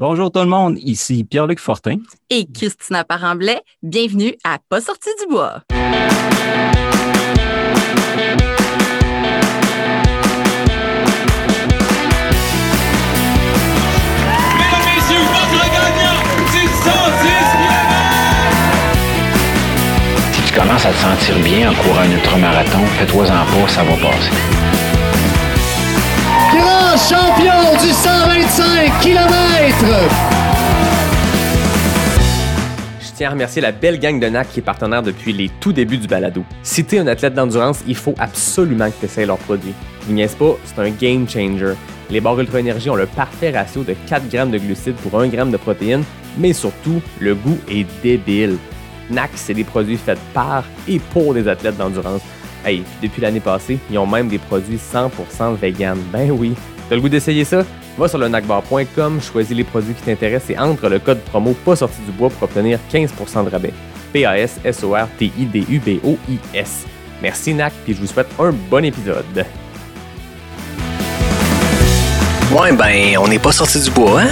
Bonjour tout le monde, ici Pierre-Luc Fortin. Et Christina Paremblay. Bienvenue à Pas sorti du bois. Mesdames, messieurs, votre gagnant du 110 Si tu commences à te sentir bien en courant un ultramarathon, fais-toi-en pas, ça va passer. Champion du 125 km. Je tiens à remercier la belle gang de NAC qui est partenaire depuis les tout débuts du balado. Si t'es un athlète d'endurance, il faut absolument que tu essaies leurs produits. Vous niaise pas, c'est un game changer. Les barres Ultra Énergie ont le parfait ratio de 4 grammes de glucides pour 1 gramme de protéines, mais surtout, le goût est débile. NAC, c'est des produits faits par et pour des athlètes d'endurance. Hey, puis depuis l'année passée, ils ont même des produits 100% vegan. Ben oui. T'as le goût d'essayer ça? Va sur le nacbar.com, choisis les produits qui t'intéressent et entre le code promo pas sorti du bois pour obtenir 15% de rabais. P-A-S-S-O-R-T-I-D-U-B-O-I-S. Merci NAC, puis je vous souhaite un bon épisode. Ouais, ben, on n'est pas sorti du bois, hein?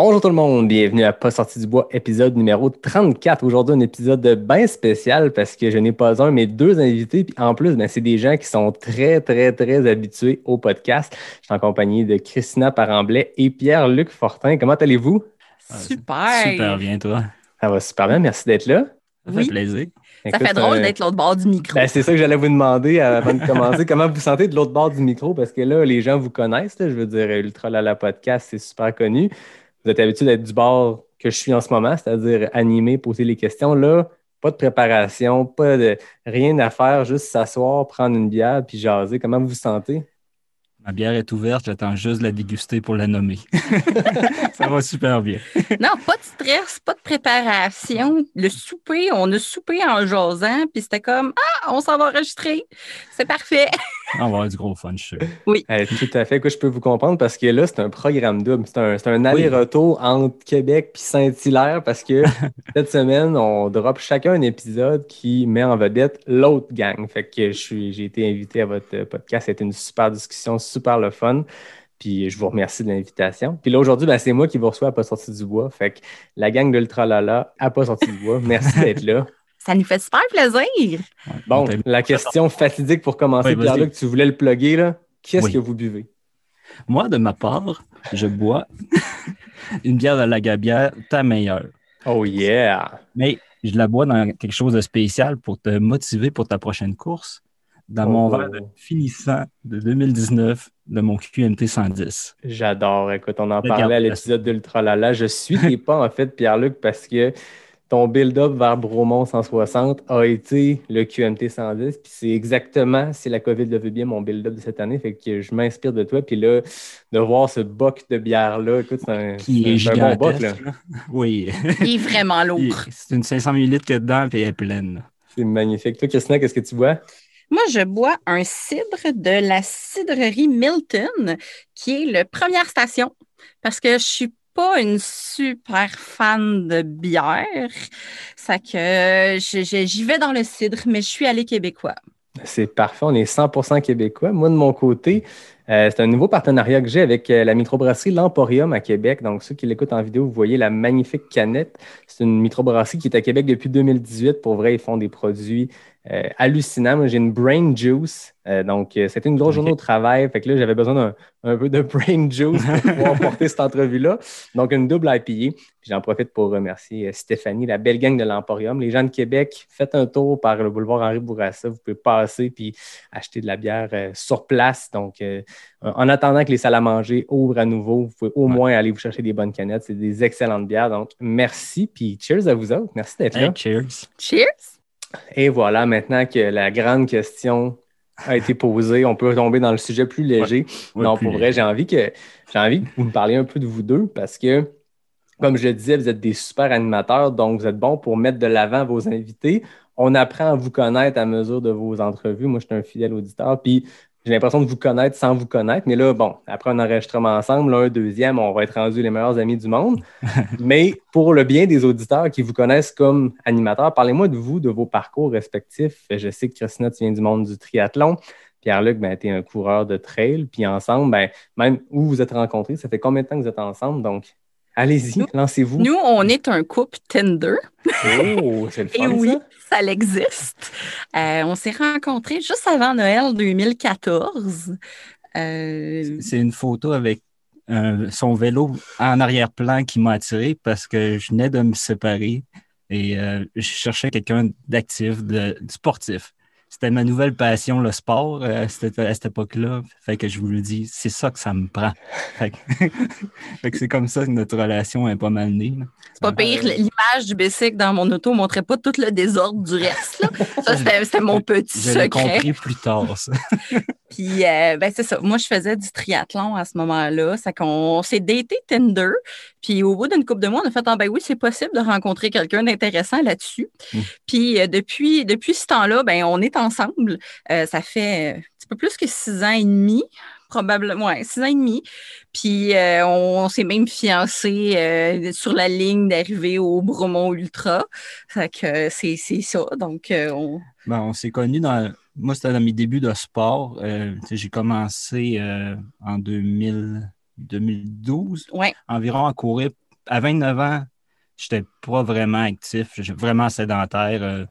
Bonjour tout le monde, bienvenue à Pas sorti du bois, épisode numéro 34. Aujourd'hui, un épisode bien spécial parce que je n'ai pas un, mais deux invités. Puis en plus, ben, c'est des gens qui sont très, très, très habitués au podcast. Je suis en compagnie de Christina Paremblay et Pierre-Luc Fortin. Comment allez-vous? Super. Super bien, toi. Ça va super bien, merci d'être là. Ça Oui. fait plaisir. Ça Écoute, fait drôle euh, d'être l'autre bord du micro. Ben, c'est ça que j'allais vous demander avant de commencer. Comment vous sentez de l'autre bord du micro? Parce que là, les gens vous connaissent. là. je veux dire, Ultra Lala Podcast, c'est super connu. Vous êtes habitué d'être du bord que je suis en ce moment, c'est-à-dire animer, poser les questions. Là, pas de préparation, pas de rien à faire, juste s'asseoir, prendre une bière puis jaser. Comment vous vous sentez? Ma bière est ouverte, j'attends juste de la déguster pour la nommer. ça va super bien. Non, pas de stress, pas de préparation. Le souper, on a soupé en jasant, puis c'était comme Ah, on s'en va enregistrer. C'est parfait. On va avoir du gros fun, je suis sûr. Eh, tout à fait. Écoute, je peux vous comprendre parce que là, c'est un programme double. C'est un, aller-retour entre Québec et Saint-Hilaire parce que cette semaine, on drop chacun un épisode qui met en vedette l'autre gang. Fait que je suis, j'ai été invité à votre podcast. C'était une super discussion, super le fun. Puis je vous remercie de l'invitation. Puis là, aujourd'hui, ben, c'est moi qui vous reçois à Pas sorti du bois. Fait que la gang d'Ultra Lala à Pas sorti du bois, merci d'être là. Ça nous fait super plaisir. Bon, la question fatidique pour commencer, Oui. Pierre-Luc, tu voulais le plugger, là. Qu'est-ce Oui. que vous buvez? Moi, de ma part, je bois une bière de la Gabière, ta meilleure. Oh yeah! Mais je la bois dans quelque chose de spécial pour te motiver pour ta prochaine course. Dans mon Oh. verre de finissant de 2019 de mon QMT 110. J'adore. Écoute, on en Regarde parlait à l'épisode d'Ultra Lala. Je suis tes pas, en fait, Pierre-Luc, parce que ton build-up vers Bromont 160 a été le QMT 110. Puis c'est exactement, si la COVID le veut bien, mon build-up de cette année. Fait que je m'inspire de toi. Puis là, de voir ce boc de bière-là, écoute, c'est un, Qui est c'est un bon boc. là. là. Oui. Il est vraiment lourd. C'est une 500 ml que dedans, puis elle est pleine. C'est magnifique. Toi, Christina, qu'est-ce que tu bois? Moi, je bois un cidre de la cidrerie Milton, qui est le première station, parce que je suis pas une super fan de bière. Ça que j'y vais dans le cidre, mais je suis allée québécois. C'est parfait, on est 100% québécois. Moi, de mon côté, euh, c'est un nouveau partenariat que j'ai avec euh, la microbrasserie L'Emporium à Québec. Donc, ceux qui l'écoutent en vidéo, vous voyez la magnifique canette. C'est une microbrasserie qui est à Québec depuis 2018. Pour vrai, ils font des produits euh, hallucinants. Moi, j'ai une Brain Juice. Euh, donc, euh, c'était une grosse journée au travail. Fait que là, j'avais besoin d'un un peu de Brain Juice pour pouvoir porter cette entrevue-là. Donc, une double IPA. Puis j'en profite pour remercier euh, Stéphanie, la belle gang de l'Emporium. Les gens de Québec, faites un tour par le boulevard Henri Bourassa. Vous pouvez passer puis acheter de la bière euh, sur place. Donc, euh, en attendant que les salles à manger ouvrent à nouveau, vous pouvez au Ouais. moins aller vous chercher des bonnes canettes. C'est des excellentes bières. Donc, merci. Puis cheers à vous autres. Merci d'être là. Cheers. Cheers! Et voilà, maintenant que la grande question a été posée, on peut tomber dans le sujet plus léger. Ouais, non, plus pour vrai, j'ai envie que j'ai envie que vous me parliez un peu de vous deux parce que, comme je le disais, vous êtes des super animateurs, donc vous êtes bons pour mettre de l'avant vos invités. On apprend à vous connaître à mesure de vos entrevues. Moi, je suis un fidèle auditeur, puis j'ai l'impression de vous connaître sans vous connaître. Mais là, bon, après un enregistrement ensemble, là, un deuxième, on va être rendus les meilleurs amis du monde. Mais pour le bien des auditeurs qui vous connaissent comme animateurs, parlez-moi de vous, de vos parcours respectifs. Je sais que Christina, tu viens du monde du triathlon. Pierre-Luc, ben, tu es un coureur de trail. Puis ensemble, ben, même où vous êtes rencontrés, ça fait combien de temps que vous êtes ensemble? Donc, allez-y, lancez-vous. Nous, on est un couple Tinder. Oh, c'est le Et fun, oui, ça. ça existe. Euh, on s'est rencontrés juste avant Noël 2014. Euh, C'est une photo avec euh, son vélo en arrière-plan qui m'a attiré parce que je venais de me séparer et euh, je cherchais quelqu'un d'actif, de, de sportif. C'était ma nouvelle passion, le sport, euh, à cette, à cette époque-là. Fait que je vous le dis, c'est ça que ça me prend. Fait que, c'est comme ça que notre relation est pas mal née. c'est pas pire, l'image du bicycle dans mon auto montrait pas tout le désordre du reste. là. Ça, c'était mon petit Je l'ai secret. compris plus tard, ça. Puis, euh, ben, c'est ça. Moi, je faisais du triathlon à ce moment-là. C'est qu'on s'est daté Tinder. Puis, au bout d'une couple de mois, on a fait Ah, ben oui, c'est possible de rencontrer quelqu'un d'intéressant là-dessus. Mm. Puis, euh, depuis, depuis ce temps-là, ben, on est ensemble. Euh, ça fait un petit peu plus que six ans et demi. Probablement, ouais, six ans et demi. Puis, euh, on, on s'est même fiancés euh, sur la ligne d'arrivée au Bromont Ultra. Fait que euh, c'est c'est ça. Donc, on, Ben, on s'est connus dans. Moi, c'était dans mes débuts de sport. Euh, j'ai commencé euh, en 2000, 2012, ouais. environ à courir. À 29 ans, j'étais pas vraiment actif, j'étais vraiment sédentaire. Euh,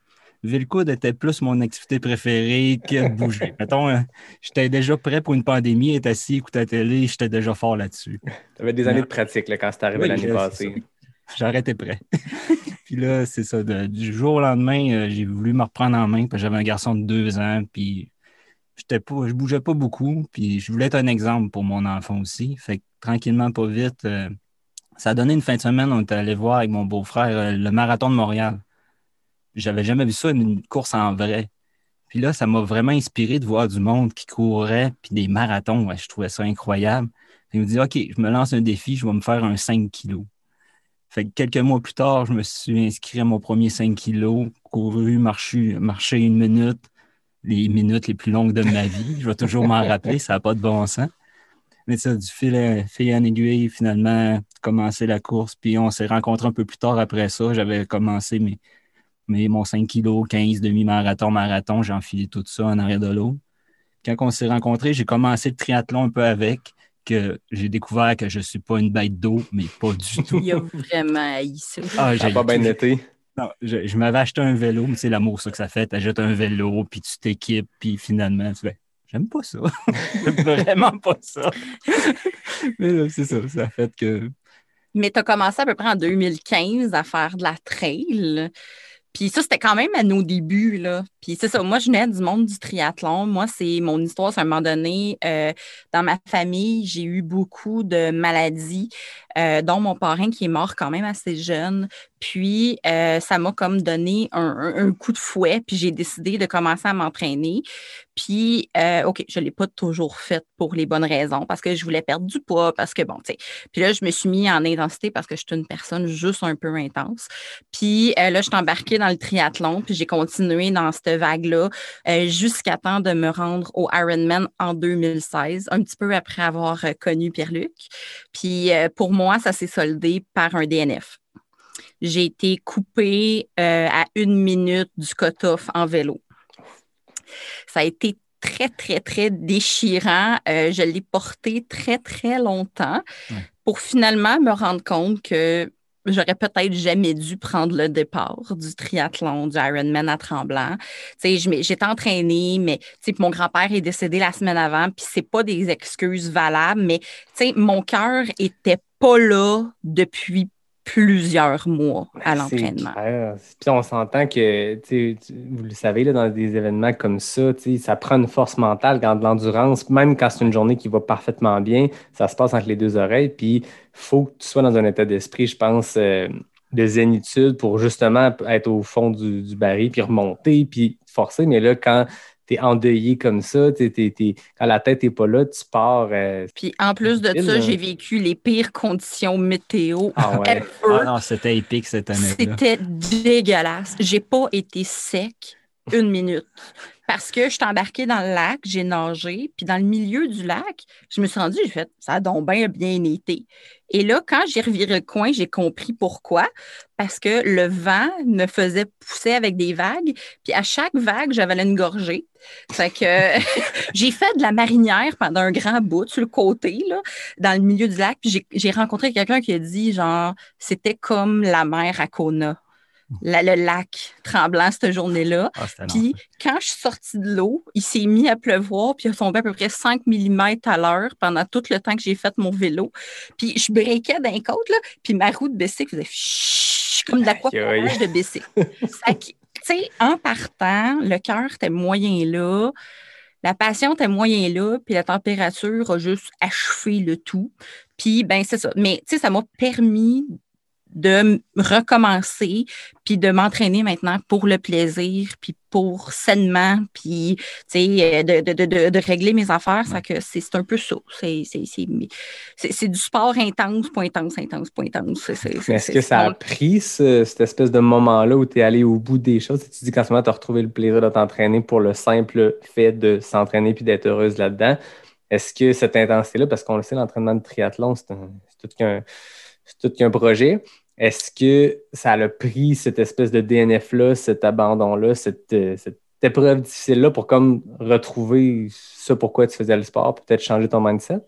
lever le coude était plus mon activité préférée que de bouger. Mettons, euh, j'étais déjà prêt pour une pandémie, être assis, écouter la télé, j'étais déjà fort là-dessus. Tu avais des années de pratique là, quand c'est arrivé Oui, l'année passée. J'arrêtais prêt. puis là, c'est ça. du jour au lendemain, euh, j'ai voulu me reprendre en main parce que j'avais un garçon de deux ans. Puis j'étais pas, je bougeais pas beaucoup. Puis je voulais être un exemple pour mon enfant aussi. Fait que tranquillement, pas vite, euh, ça a donné une fin de semaine. On était allé voir avec mon beau-frère euh, le marathon de Montréal. J'avais jamais vu ça, une course en vrai. Puis là, ça m'a vraiment inspiré de voir du monde qui courait, puis des marathons. Je trouvais ça incroyable. Il me dit, OK, je me lance un défi, je vais me faire un 5 kilos. Fait que quelques mois plus tard, je me suis inscrit à mon premier 5 kilos, couru, marché, marché une minute, les minutes les plus longues de ma vie. Je vais toujours m'en rappeler, ça n'a pas de bon sens. Mais ça, du fil, à- fil en aiguille, finalement, commencé la course. Puis on s'est rencontrés un peu plus tard après ça. J'avais commencé mes, mes, mon 5 kilos, 15, demi-marathon, marathon. J'ai enfilé tout ça en arrière de l'autre. Quand on s'est rencontrés, j'ai commencé le triathlon un peu avec, que j'ai découvert que je ne suis pas une bête d'eau, mais pas du tout. Il a vraiment haï ça. Ah, j'ai pas bien été? non, je, je m'avais acheté un vélo, mais c'est l'amour ça que ça fait. Tu achètes un vélo, puis tu t'équipes, puis finalement, tu fais J'aime pas ça. J'aime vraiment pas ça. mais là, c'est ça. Ça a fait que. Mais tu as commencé à peu près en 2015 à faire de la trail. Puis ça, c'était quand même à nos débuts. Là. Puis c'est ça, moi, je venais du monde du triathlon. Moi, c'est mon histoire, c'est à un moment donné, euh, dans ma famille, j'ai eu beaucoup de maladies, euh, dont mon parrain qui est mort quand même assez jeune. Puis euh, ça m'a comme donné un, coup de fouet, puis j'ai décidé de commencer à m'entraîner. Puis, euh, OK, je ne l'ai pas toujours fait pour les bonnes raisons, parce que je voulais perdre du poids, parce que, bon, tu sais. Puis là, je me suis mis en intensité parce que je suis une personne juste un peu intense. Puis là, je suis embarquée dans le triathlon, puis j'ai continué dans cette vague-là jusqu'à temps de me rendre au Ironman en 2016, un petit peu après avoir connu Pierre-Luc. Puis pour moi, ça s'est soldé par un DNF. J'ai été coupée euh, à une minute du cut-off en vélo. Ça a été très, très, très déchirant. Euh, je l'ai porté très, très longtemps pour finalement me rendre compte que j'aurais peut-être jamais dû prendre le départ du triathlon, du Ironman à Tremblant. J'étais entraînée, mais mon grand-père est décédé la semaine avant, puis c'est pas des excuses valables, mais mon cœur était pas là depuis plusieurs mois à C'est l'entraînement. Puis on s'entend que, vous le savez, là, dans des événements comme ça, ça prend une force mentale quand de l'endurance, même quand c'est une journée qui va parfaitement bien, ça se passe entre les deux oreilles. Puis il faut que tu sois dans un état d'esprit, je pense, euh, de zénitude pour justement être au fond du, du baril, puis remonter, puis forcer. Mais là, quand es endeuillé comme ça, t'es- t'es- t'es- quand la tête n'est pas là, tu pars. euh, Puis en plus de ça, j'ai vécu les pires conditions météo Ah ouais. ever. Ah non, c'était épique cette année-là. C'était dégueulasse. J'ai pas été sec une minute. Parce que je suis embarquée dans le lac, j'ai nagé, puis dans le milieu du lac, je me suis rendue, j'ai fait, ça a donc bien bien été. Et là, quand j'ai reviré le coin, j'ai compris pourquoi. Parce que le vent me faisait pousser avec des vagues. Puis à chaque vague, j'avais une gorgée. Fait que j'ai fait de la marinière pendant un grand bout sur le côté, là, dans le milieu du lac. Puis j'ai- j'ai rencontré quelqu'un qui a dit, genre, c'était comme la mer à Kona. La- le lac tremblant cette journée-là. Ah. Puis quand je suis sortie de l'eau, il s'est mis à pleuvoir, puis il a tombé à peu près 5 mm à l'heure pendant tout le temps que j'ai fait mon vélo. Puis je breakais d'un côte, là, puis ma roue de bicycle faisait chut, comme de l'aquaporage de bicycle. Tu sais, en partant, le cœur était moyen là, la passion était moyen là, puis la température a juste achevé le tout. Puis, ben, c'est ça. Mais, tu sais, ça m'a permis de recommencer, puis de m'entraîner maintenant pour le plaisir, puis pour sainement, puis tu sais, euh, de, de, de, de, de régler mes affaires. Ça que c'est un peu ça. C'est- du sport intense, pas intense, intense, pas intense. Est-ce que ça a pris ce- cette espèce de moment-là où tu es allé au bout des choses? Tu dis qu'en ce moment, tu as retrouvé le plaisir de t'entraîner pour le simple fait de s'entraîner puis d'être heureuse là-dedans. Est-ce que cette intensité-là, parce qu'on le sait, l'entraînement de triathlon, c'est tout qu'un c'est tout qu'un projet. Est-ce que ça a pris cette espèce de DNF-là, cet abandon-là, cette, euh, cette épreuve difficile-là pour comme retrouver ce pourquoi tu faisais le sport, peut-être changer ton mindset?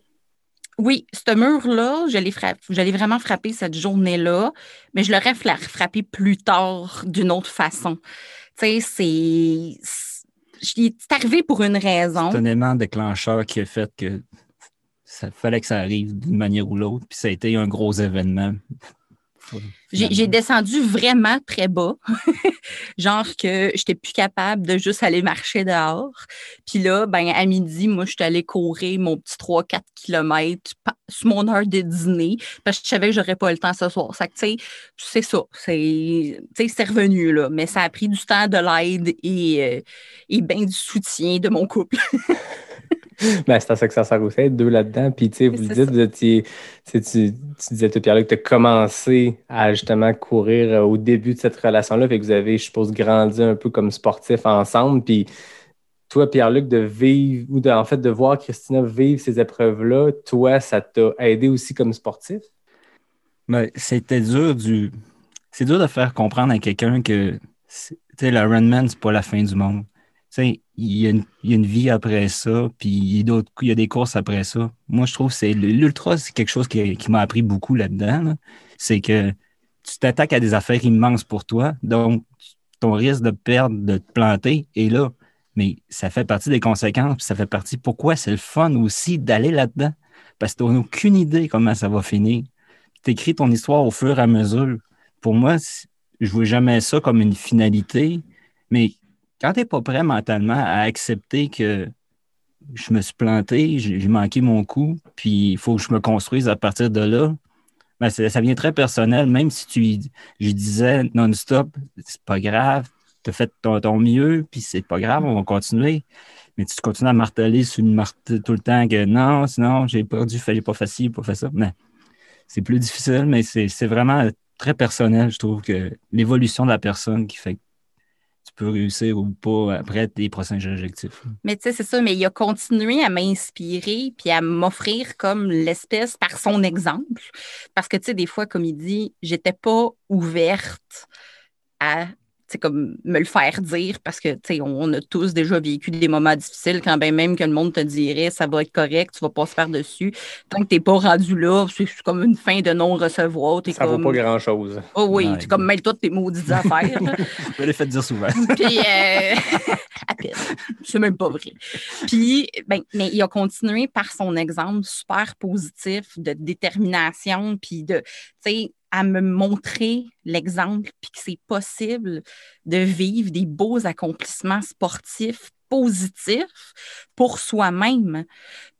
Oui, ce mur-là, je l'ai frappé, je l'ai vraiment frappé cette journée-là, mais je l'aurais frappé plus tard d'une autre façon. Tu sais, c'est. c'est- C'est arrivé pour une raison. C'est un élément déclencheur qui a fait que ça fallait que ça arrive d'une manière ou l'autre. Puis ça a été un gros événement. J'ai descendu vraiment très bas. Genre que j'étais plus capable de juste aller marcher dehors. Puis là, ben, à midi, moi, je suis allée courir mon petit 3-4 km sur mon heure de dîner parce que je savais que j'aurais pas le temps ce soir. Ça, tu sais, c'est ça. C'est revenu, là. Mais ça a pris du temps, de l'aide et, euh, et bien du soutien de mon couple. Ben, c'est à ça que ça sert aussi, être deux là-dedans. Puis, tu sais, vous le dites, tu, sais, tu, tu disais, toi, Pierre-Luc, que tu as commencé à justement courir euh, au début de cette relation-là. Fait que vous avez, je suppose, grandi un peu comme sportif ensemble. Puis, toi, Pierre-Luc, de vivre, ou de, en fait, de voir Christina vivre ces épreuves-là, toi, ça t'a aidé aussi comme sportif? Mais c'était dur du. C'est dur de faire comprendre à quelqu'un que c'est- tu sais, le Runman, c'est pas la fin du monde. Il y, a une, il y a une vie après ça, puis il y a, il y a des courses après ça. Moi, je trouve que c'est l'ultra, c'est quelque chose qui, m'a appris beaucoup là-dedans. là. C'est que tu t'attaques à des affaires immenses pour toi, donc ton risque de perdre, de te planter est là. Mais ça fait partie des conséquences, puis ça fait partie pourquoi c'est le fun aussi d'aller là-dedans. Parce que tu n'as aucune idée comment ça va finir tu écris ton histoire au fur et à mesure. Pour moi, je ne vois jamais ça comme une finalité, mais quand tu n'es pas prêt mentalement à accepter que je me suis planté, j'ai manqué mon coup, puis il faut que je me construise à partir de là, ben, ça vient très personnel, même si tu je disais non-stop, c'est pas grave, tu as fait ton, mieux, puis c'est pas grave, on va continuer. Mais tu continues à marteler sur une tout le temps que non, sinon j'ai perdu, j'ai pas fait ci, pas fait ça. Mais c'est plus difficile, mais c'est vraiment très personnel, je trouve, que l'évolution de la personne qui fait réussir ou pas après tes prochains objectifs. Mais tu sais, c'est ça, mais il a continué à m'inspirer puis à m'offrir comme l'espèce par son exemple. Parce que, tu sais, des fois, comme il dit, j'étais pas ouverte à comme me le faire dire parce que tu sais, on a tous déjà vécu des moments difficiles quand bien même que le monde te dirait ça va être correct, tu vas pas se faire dessus. Tant que t'es pas rendu là, c'est c'est comme une fin de non-recevoir. T'es Ça comme... vaut pas grand-chose. Oh oui, Ouais, c'est comme mêle-toi de tes maudites affaires. Je l'ai fait dire souvent. Puis, euh, à peine. C'est même pas vrai. Puis, ben, mais il a continué par son exemple super positif de détermination, puis de, tu sais, à me montrer l'exemple, puis que c'est possible de vivre des beaux accomplissements sportifs positifs pour soi-même,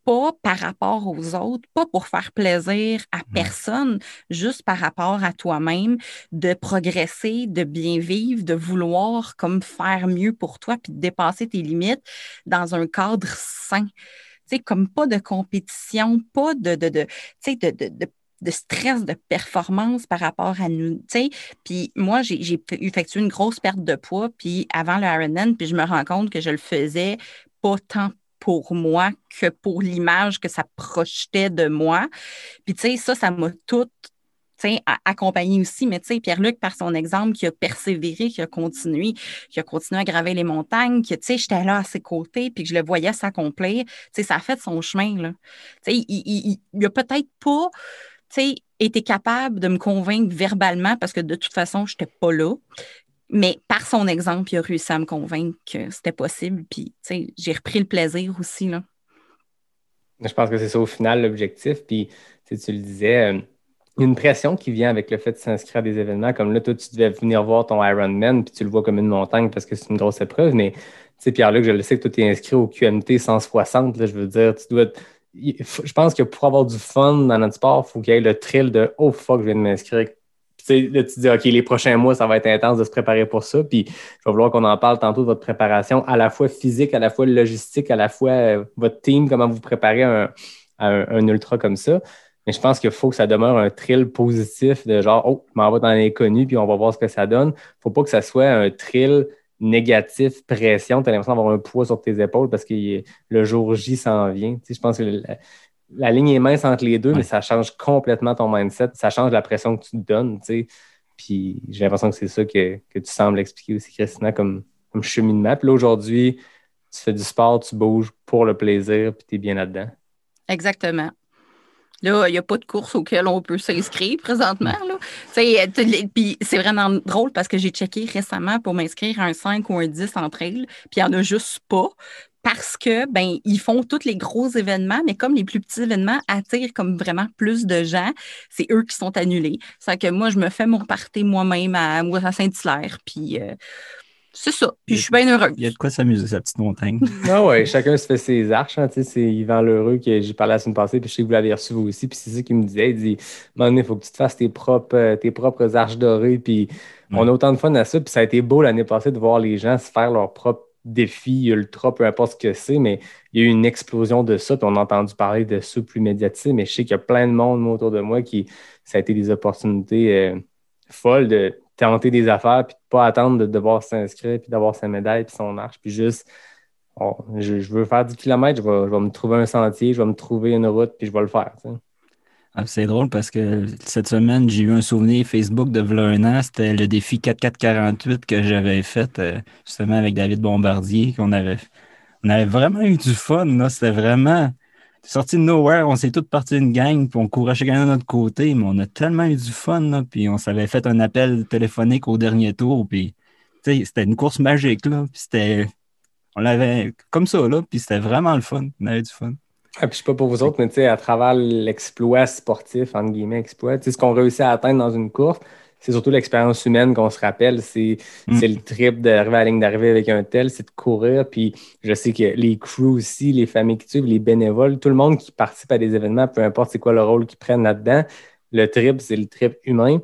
pas par rapport aux autres, pas pour faire plaisir à personne, juste par rapport à toi-même, de progresser, de bien vivre, de vouloir comme faire mieux pour toi, puis de dépasser tes limites dans un cadre sain. Tu sais, comme pas de compétition, pas de, de, de, tu sais, de, de, de stress de performance par rapport à nous. tu sais. Puis moi, j'ai effectué une grosse perte de poids puis avant le Ironman, puis je me rends compte que je le faisais pas tant pour moi que pour l'image que ça projetait de moi. Puis tu sais, ça, ça m'a tout accompagné aussi, mais tu sais, Pierre-Luc, par son exemple, qui a persévéré, qui a continué, qui a continué à graver les montagnes, que, tu sais, j'étais là à ses côtés, puis que je le voyais s'accomplir, tu sais, ça a fait son chemin, là. Tu sais, il, il, il- il a peut-être pas, tu été capable de me convaincre verbalement, parce que de toute façon, je n'étais pas là, mais par son exemple, il a réussi à me convaincre que c'était possible, puis, j'ai repris le plaisir aussi, là. Je pense que c'est ça au final l'objectif. Puis, tu le disais, euh, une pression qui vient avec le fait de s'inscrire à des événements. Comme là, toi, tu devais venir voir ton Ironman, puis tu le vois comme une montagne parce que c'est une grosse épreuve. Mais, tu sais, Pierre-Luc, je le sais que toi, tu es inscrit au QMT 160. Là, je veux dire, tu dois. Faut- Je pense que pour avoir du fun dans notre sport, il faut qu'il y ait le thrill de Oh fuck, je viens de m'inscrire. Là, tu te dis, OK, les prochains mois, ça va être intense de se préparer pour ça. Puis, je vais vouloir qu'on en parle tantôt de votre préparation, à la fois physique, à la fois logistique, à la fois euh, votre team, comment vous préparez un, à un ultra comme ça. Mais je pense qu'il faut que ça demeure un thrill positif de genre, oh, je m'en vais dans l'inconnu, puis on va voir ce que ça donne. faut pas que ça soit un thrill négatif, pression. Tu as l'impression d'avoir un poids sur tes épaules parce que le jour J s'en vient. Tu sais, je pense que la, la ligne est mince entre les deux, Ouais. mais ça change complètement ton mindset. Ça change la pression que tu te donnes. tu sais. Puis j'ai l'impression que c'est ça que, que tu sembles expliquer aussi, Christina, comme, comme cheminement. Puis là, aujourd'hui, tu fais du sport, tu bouges pour le plaisir, puis tu es bien là-dedans. Exactement. Là, il n'y a pas de course auquel on peut s'inscrire présentement. Les- Puis c'est vraiment drôle parce que j'ai checké récemment pour m'inscrire à un 5 ou un 10 en trail, puis il n'y en a juste pas. Parce que ben ils font tous les gros événements, mais comme les plus petits événements attirent comme vraiment plus de gens, c'est eux qui sont annulés. C'est que moi, je me fais mon party moi-même à, à Saint-Hilaire, puis euh, c'est ça. Puis je suis bien heureuse. Il y a de quoi s'amuser, sa petite montagne. Ah ouais, chacun se fait ses arches. hein, tu sais, c'est Yvan Lheureux que j'ai parlé la semaine passée, puis je sais que vous l'avez reçu vous aussi. Puis c'est ça qu'il me disait. Il dit donné, il faut que tu te fasses tes propres, euh, tes propres arches dorées. Puis on a autant de fun à ça. Puis ça a été beau l'année passée de voir les gens se faire leurs propres défis ultra, peu importe ce que c'est. Mais il y a eu une explosion de ça. Puis on a entendu parler de ça plus médiatisé. Mais je sais qu'il y a plein de monde moi, autour de moi qui, ça a été des opportunités euh, folles de tenter des affaires, puis pas attendre de devoir s'inscrire, puis d'avoir sa médaille, puis son arche, puis juste Bon, je, veux faire 10 km, je vais, je vais me trouver un sentier, je vais me trouver une route, puis je vais le faire. Ah, C'est drôle parce que cette semaine, j'ai eu un souvenir Facebook de v'là un an. C'était le défi 4448 que j'avais fait euh, justement avec David Bombardier. qu'on avait, on avait vraiment eu du fun. C'était vraiment sorti de nowhere. On s'est tous partis d'une gang, puis on courait chacun de notre côté, mais on a tellement eu du fun. là. Puis on s'avait fait un appel téléphonique au dernier tour. Puis c'était une course magique. Là. Puis c'était. On l'avait comme ça, là, puis c'était vraiment le fun. On avait du fun. Ah, puis je sais pas pour vous autres, mais à travers l'exploit sportif, entre guillemets, exploit, ce qu'on réussit à atteindre dans une course, c'est surtout l'expérience humaine qu'on se rappelle. C'est Mm. c'est le trip d'arriver à la ligne d'arrivée avec un tel, c'est de courir. Puis je sais que les crews aussi, les familles qui suivent, les bénévoles, tout le monde qui participe à des événements, peu importe c'est quoi le rôle qu'ils prennent là-dedans, le trip, c'est le trip humain.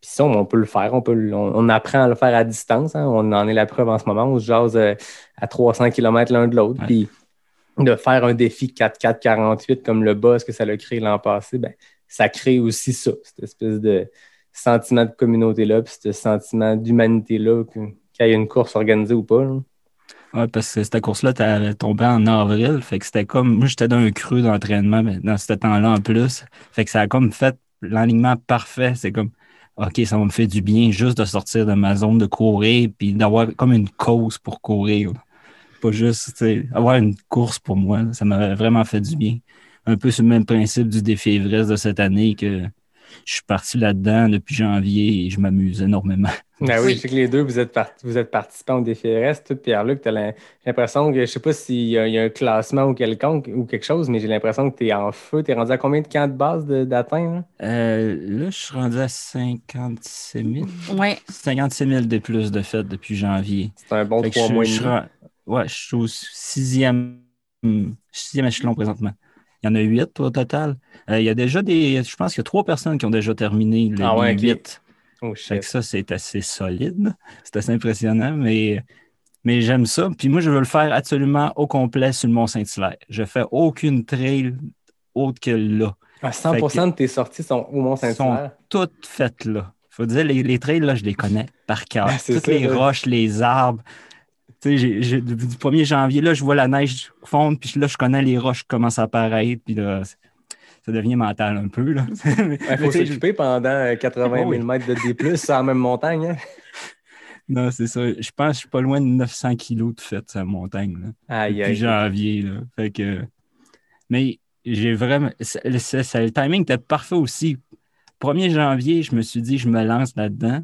Puis ça, on peut le faire. On, peut, on, on apprend à le faire à distance. hein. On en est la preuve en ce moment. On se jase euh, à 300 km l'un de l'autre. Ouais. Puis de faire un défi 4-4-48 comme le boss que ça l'a créé l'an passé, ben, ça crée aussi ça, cette espèce de sentiment de communauté-là, puis ce sentiment d'humanité-là, qu'il y ait une course organisée ou pas. Ouais, parce que cette course-là, t'avais tombé en avril. Fait que c'était comme. Moi, j'étais dans un creux d'entraînement, mais dans ce temps-là en plus. Fait que ça a comme fait l'alignement parfait. C'est comme OK, ça va me faire du bien juste de sortir de ma zone de courir puis d'avoir comme une cause pour courir. Pas juste avoir une course pour moi. ça m'a vraiment fait du bien. Un peu sur le même principe du défi Everest de cette année que je suis parti là-dedans depuis janvier et je m'amuse énormément. Ben oui, Oui. je sais que les deux, vous êtes, part- vous êtes participants au défi RS. Toi, Pierre-Luc, tu as l'impression que, je sais pas s'il y, a il y a un classement ou quelconque ou quelque chose, mais j'ai l'impression que tu es en feu. Tu es rendu à combien de camps de base d'atteindre? Euh, là, je suis rendu à 56 000. Ouais. 56 000 de plus de fait depuis janvier. C'est un bon trois je, mois et je demi. ouais, je suis au sixième, sixième échelon présentement. Il y en a huit au total. Euh, il y a déjà des. Je pense qu'il y a trois personnes qui ont déjà terminé le Ah ouais, les huit. Oh, Fait que ça, c'est assez solide. C'est assez impressionnant, mais, mais j'aime ça. Puis moi, je veux le faire absolument au complet sur le Mont-Saint-Hilaire. Je fais aucune trail autre que là. À 100% de tes sorties sont au Ils sont Mont-Saint-Hilaire. toutes faites là. faut dire, les, les trails, là, je les connais par cœur. Toutes ça, les roches, les arbres. Tu sais, j'ai- du 1er janvier, là, je vois la neige fondre, puis là, je connais les roches qui commencent à apparaître, puis là, ça devient mental un peu. Il faut s'occuper pendant euh, 80 Oh oui. 000 mètres de D+, sur la même montagne. hein. Non, c'est ça. Je pense que je suis pas loin de 900 kilos de fait, cette montagne. Là. Aïe, depuis aïe. janvier. Là. Fait que... Mais j'ai vraiment. c'est- le- c'est- c'est- le timing était parfait aussi. 1er janvier, je me suis dit, je me lance là-dedans.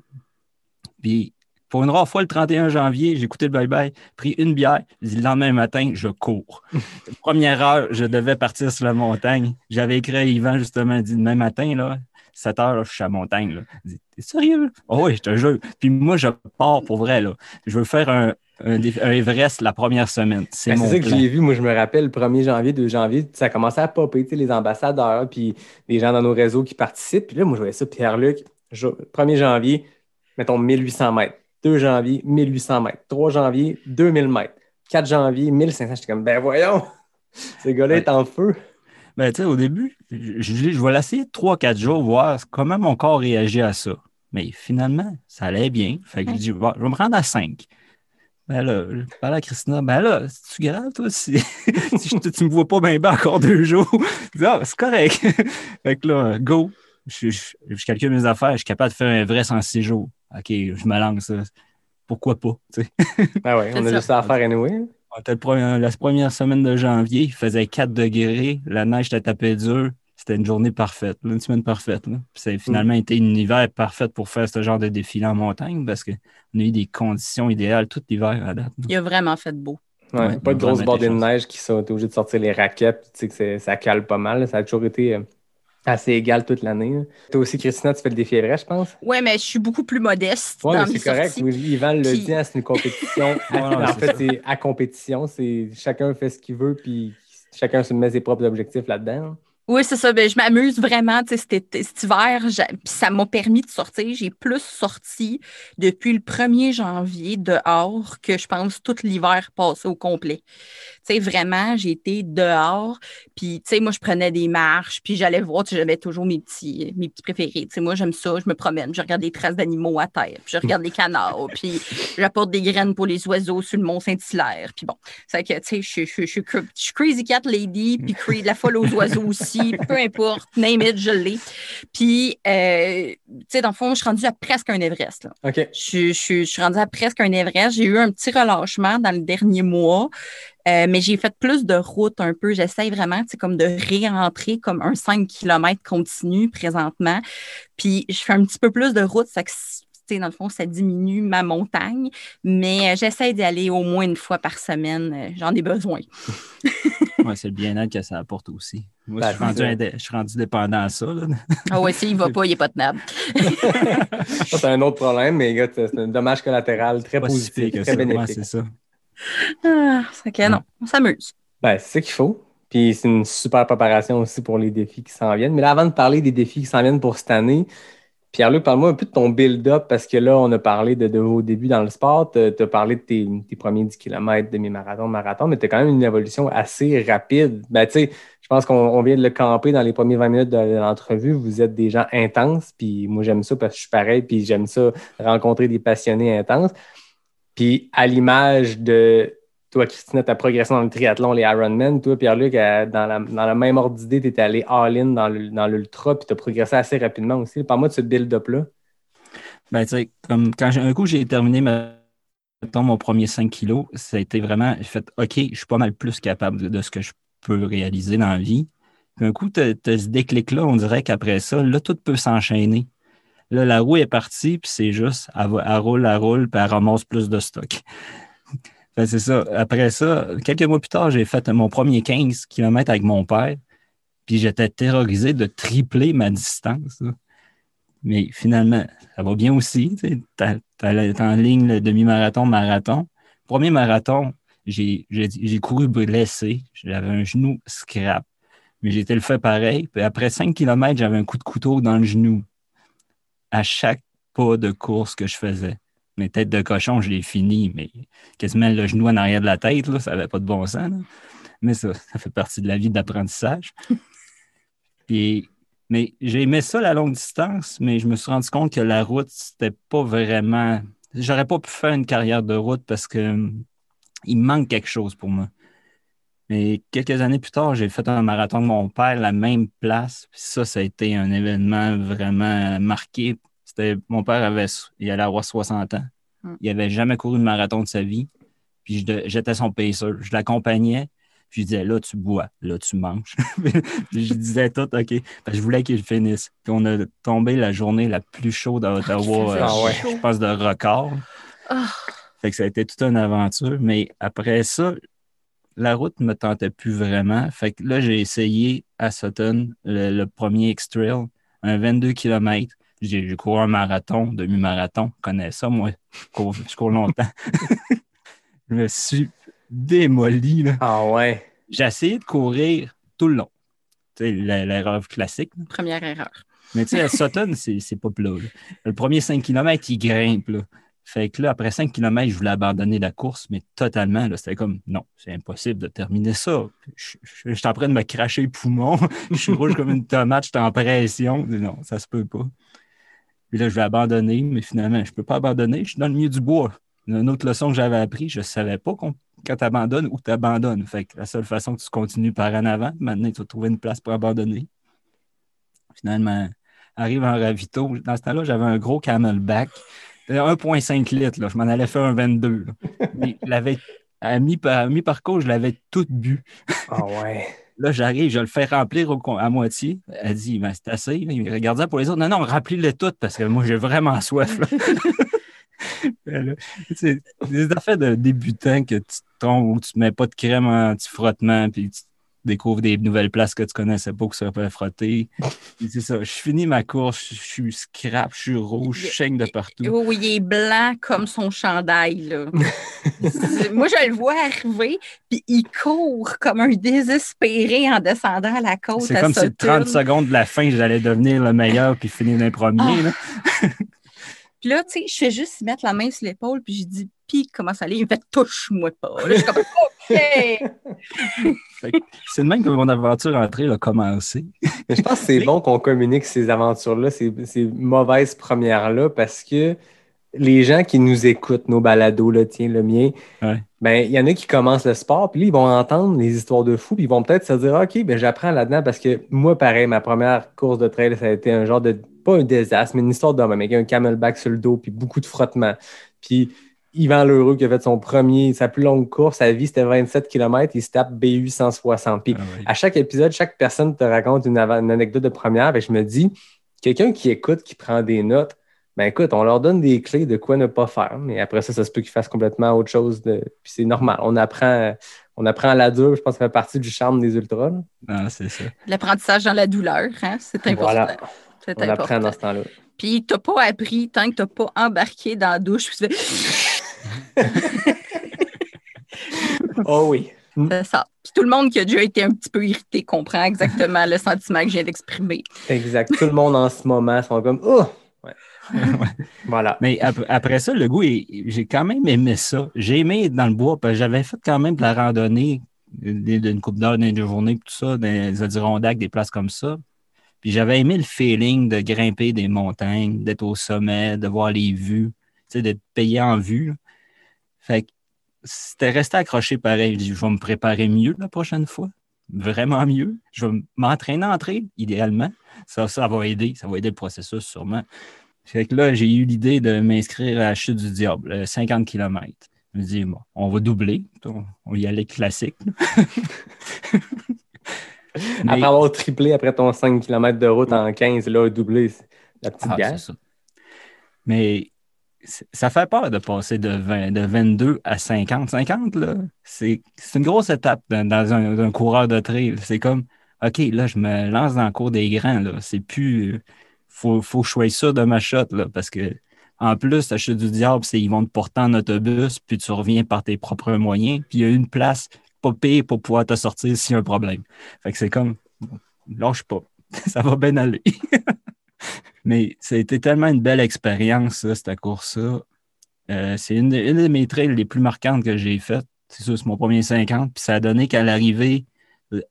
Puis, pour une rare fois, le 31 janvier, j'ai écouté le bye-bye, pris une bière. Le lendemain matin, je cours. Première heure, je devais partir sur la montagne. J'avais écrit à Yvan, justement, dit, demain matin, là, 7 heures, là, je suis à la montagne. Là. Il dit, T'es sérieux? Oh oui, je te jure. Puis moi, je pars pour vrai. Là. Je veux faire un, un, Everest la première semaine. C'est Ben, ça que j'ai vu. Moi, je me rappelle, le 1er janvier, 2 janvier, ça commençait à popper, tu sais, les ambassadeurs, puis les gens dans nos réseaux qui participent. Puis là, moi, je voyais ça, Pierre-Luc, jo- 1er janvier, mettons 1800 mètres. 2 janvier, 1800 mètres. 3 janvier, 2000 mètres. 4 janvier, 1500. J'étais comme, ben voyons, ce gars-là Ouais. est en feu. Ben, tu sais, au début, je, je, je vais l'essayer 3-4 jours, voir comment mon corps réagit à ça. Mais finalement, ça allait bien. Fait que je dis, bon, je vais me rendre à 5. Ben là, je parle à Christina, ben là, c'est-tu grave, toi, si, si je tu me vois pas bien bien encore deux jours? Je dis, ah, c'est correct. fait que là, go. Je, je, je calcule mes affaires, je suis capable de faire un vrai en 6 jours. OK, je me lance. Pourquoi pas? tu sais? Ben ouais, on C'est a juste ça à faire anyway. On était le premier- la première semaine de janvier, il faisait 4 degrés, la neige était tapée dur. C'était une journée parfaite, une semaine parfaite. a finalement été un hiver parfait pour faire ce genre de défilé en montagne parce qu'on a eu des conditions idéales tout l'hiver à date. là. Il a vraiment fait beau. Ouais, Ouais, pas de grosses bordées de neige qui sont obligés de sortir les raquettes. Tu sais que c'est- ça cale pas mal. Ça a toujours été euh, assez égal toute l'année. Toi aussi, Christina, tu fais le défi je pense? Ouais, mais je suis beaucoup plus modeste Oui, c'est correct. Oui, Yvan le Puis- dit, hein, c'est une compétition. En fait, c'est à compétition. C'est chacun fait ce qu'il veut, puis chacun se met ses propres objectifs là-dedans. Oui, c'est ça. Ben, je m'amuse vraiment. Tu sais, Cet, cet hiver, ça m'a permis de sortir. J'ai plus sorti depuis le 1er janvier dehors que je pense tout l'hiver passé au complet. Tu sais, vraiment, j'ai été dehors. Puis, tu sais, moi, je prenais des marches. Puis, j'allais voir. tu sais, J'avais toujours mes petits, mes petits préférés. Tu sais, moi, j'aime ça. Je me promène. Je regarde des traces d'animaux à terre. Puis, je regarde les canards. Puis, j'apporte des graines pour les oiseaux sur le Mont-Saint-Hilaire. Puis, bon, c'est que, tu sais, je, suis Crazy Cat Lady. Puis, la folle aux oiseaux aussi. Peu importe. Name it, je l'ai. Puis, euh, tu sais, dans le fond, je suis rendue à presque un Everest. Là. OK. Je, suis- je, suis- je suis rendue à presque un Everest. J'ai eu un petit relâchement dans le dernier mois, euh, mais j'ai fait plus de route un peu. J'essaye vraiment, tu sais, comme de réentrer comme un 5 km continu présentement. Puis je fais un petit peu plus de route, ça que, dans le fond, ça diminue ma montagne, mais euh, j'essaie d'y aller au moins une fois par semaine. Euh, J'en ai besoin. Ouais, c'est le bien-être que ça apporte aussi. Moi, Ben, je, suis rendu ça. indé- je suis rendu dépendant à ça. Ah ouais, s'il va pas, il est pas tenable. Ça, c'est un autre problème, mais c'est un dommage collatéral très Pas si pire positif, que très ça. Ouais, bénéfique. c'est ça. Ah, c'est que non, on s'amuse. Ben, c'est ça qu'il faut. Puis c'est une super préparation aussi pour les défis qui s'en viennent. Mais là, avant de parler des défis qui s'en viennent pour cette année, Pierre-Luc, parle-moi un peu de ton build-up parce que là, on a parlé de, de vos débuts dans le sport. Tu as parlé de tes, tes premiers 10 km, demi-marathon, marathon, mais tu as quand même une évolution assez rapide. Ben, je pense qu'on on vient de le camper dans les premiers 20 minutes de l'entrevue. Vous êtes des gens intenses, puis moi, j'aime ça parce que je suis pareil, puis j'aime ça rencontrer des passionnés intenses. Puis à l'image de toi, Christina, ta progression dans le triathlon, les Ironman, toi, Pierre-Luc, euh, dans la, même ordre d'idée, tu es allé all-in dans l'ultra, puis tu as progressé assez rapidement aussi. Parle-moi de ce build-up-là. Ben, tu sais, comme quand un coup j'ai terminé mon premier 5 kilos, ça a été vraiment, fait OK, je suis pas mal plus capable de, ce que je peux réaliser dans la vie. Puis un coup, tu as, ce déclic-là, on dirait qu'après ça, là, tout peut s'enchaîner. Là, la roue est partie, puis c'est juste, elle, elle roule, elle roule, puis elle ramasse plus de stock. Que c'est ça. Après ça, quelques mois plus tard, j'ai fait mon premier 15 km avec mon père, puis j'étais terrorisé de tripler ma distance. Mais finalement, ça va bien aussi. Tu t'es en ligne le demi-marathon, marathon. Premier marathon, j'ai couru blessé. J'avais un genou scrap. Mais j'ai été le fait pareil. Puis après 5 km, j'avais un coup de couteau dans le genou. À chaque pas de course que je faisais. Mes têtes de cochon, je l'ai fini, mais quasiment le genou en arrière de la tête, là, ça n'avait pas de bon sens. là. Mais ça, ça fait partie de la vie d'apprentissage. Puis, mais j'ai aimé ça, la longue distance, mais je me suis rendu compte que la route, c'était pas vraiment. J'aurais pas pu faire une carrière de route parce que il me manque quelque chose pour moi. Mais quelques années plus tard, j'ai fait un marathon de mon père, la même place. Puis ça, ça a été un événement vraiment marqué. C'était mon père avait, il allait avoir 60 ans. Mm. Il avait jamais couru de marathon de sa vie. Puis j'étais son pacer. Je l'accompagnais. Puis je disais, là, tu bois, là, tu manges. puis je disais tout, OK. Parce que je voulais qu'il finisse. Puis on a tombé la journée la plus chaude à Ottawa, faisait euh, Ah je pense, de record. Ah. Fait que ça a été toute une aventure. Mais après ça, la route ne me tentait plus vraiment. Fait que là, j'ai essayé à Sutton le, le premier X-Trail, un 22 km. J'ai couru un marathon, demi-marathon. Je connais ça, moi. Je cours, je cours longtemps. je me suis démoli. là. Ah ouais. J'ai essayé de courir tout le long. Tu sais, la- l'erreur classique. là. Première erreur. Mais tu sais, à Sutton, c'est c'est pas plat. là. Le premier 5 km, il grimpe. là. Fait que là, après 5 km, je voulais abandonner la course, mais totalement. là, C'était comme, non, c'est impossible de terminer ça. Je, je- je suis en train de me cracher les poumons. je suis rouge comme une tomate, je suis en pression. Non, ça se peut pas. Puis là, je vais abandonner, mais finalement, je peux pas abandonner. Je suis dans le milieu du bois. Une autre leçon que j'avais appris, je savais pas quand tu abandonnes ou tu abandonnes. Fait que la seule façon que tu continues par en avant, maintenant, tu vas trouver une place pour abandonner. Finalement, arrive en ravito. Dans ce temps-là, j'avais un gros camelback. C'était 1,5 litres. Là. Je m'en allais faire un 22. là. Mais à mi-parcours, je l'avais tout bu. Ah ouais. Là, j'arrive, je le fais remplir au à moitié. Elle dit, ben, c'est assez. Il regardait pour les autres. Non, non, remplis-le tout parce que moi, j'ai vraiment soif. là. Ben c'est des affaires de débutant que tu te trompes ou tu mets pas de crème anti-frottement puis tu découvres des nouvelles places que tu connaissais pas que ça peut frotter. C'est ça. Je finis ma course, je suis scrap, je suis rouge, je saigne de partout. Oui, il est blanc comme son chandail. Là. Moi, je le vois arriver, puis il court comme un désespéré en descendant à la côte. C'est comme si Sutton. 30 secondes de la fin, j'allais devenir le meilleur puis finir le premier. là. Puis là, tu sais, je fais juste mettre la main sur l'épaule, puis je dis, puis comment ça allait? Il me fait, touche-moi pas. Là, je suis comme, C'est de même que mon aventure entrée a commencé. Mais je pense que c'est bon qu'on communique ces aventures-là, ces, ces mauvaises premières-là, parce que les gens qui nous écoutent, nos balados, là, tiens, le mien, Ouais. ben, il y en a qui commencent le sport, puis là, ils vont entendre les histoires de fous, puis ils vont peut-être se dire, OK, ben, j'apprends là-dedans, parce que moi, pareil, ma première course de trail, ça a été un genre de, pas un désastre, mais une histoire d'homme avec un camelback sur le dos, puis beaucoup de frottement. Puis Yvan Lheureux qui a fait son premier, sa plus longue course à vie, c'était 27 km, il se tape BU 160. Puis Ah à chaque épisode, chaque personne te raconte une, anecdote de première. Et je me dis, quelqu'un qui écoute, qui prend des notes, ben écoute, on leur donne des clés de quoi ne pas faire. Mais après ça, ça se peut qu'ils fassent complètement autre chose. De... Puis c'est normal. On apprend, on apprend à la dure. Je pense que ça fait partie du charme des ultras. là. Ah, c'est ça. L'apprentissage dans la douleur, hein, c'est important. Voilà. On apprend important. dans ce temps-là. Puis t'as pas appris tant que t'as pas embarqué dans la douche. Puis tu fais, Oh oui. c'est ça. Puis tout le monde qui a déjà été un petit peu irrité comprend exactement le sentiment que je viens d'exprimer. Exact. Tout le monde en ce moment sont comme, oh! Ouais. Voilà. Mais ap- après ça, le goût, j'ai quand même aimé ça. J'ai aimé être dans le bois parce que j'avais fait quand même de la randonnée d'une coupe d'heure, d'une journée, tout ça, dans les Adirondacks, des places comme ça. Puis j'avais aimé le feeling de grimper des montagnes, d'être au sommet, de voir les vues, tu sais, d'être payé en vue. Fait que c'était resté accroché pareil. Je vais me préparer mieux la prochaine fois. Vraiment mieux. Je vais m'entraîner à entrer, idéalement. Ça, ça va aider. Ça va aider le processus sûrement. Fait que là, j'ai eu l'idée de m'inscrire à la chute du diable, euh, 50 km. Je me dis, bon, on va doubler. On, on va y aller classique. Mais- Après avoir triplé après ton 5 km de route en 15, là, doublé, la petite Ah, ça. Mais ça fait peur de passer de, 20 de 22 à 50. 50, là, c'est une grosse étape dans, dans un, dans un coureur de trail. C'est comme, OK, là, je me lance dans le cours des grands. là. C'est plus. Faut, faut que je sois sûr de ma shot, là, parce que. En plus, la chute du diable, c'est ils vont te porter en autobus, puis tu reviens par tes propres moyens, puis il y a une place pas pire pour pouvoir te sortir s'il y a un problème. Fait que c'est comme, lâche pas, ça va bien aller. Mais ça a été tellement une belle expérience, ça, cette course-là. Euh, c'est une, une de mes trails les plus marquantes que j'ai faites. C'est sûr, c'est mon premier 50. Puis ça a donné qu'à l'arrivée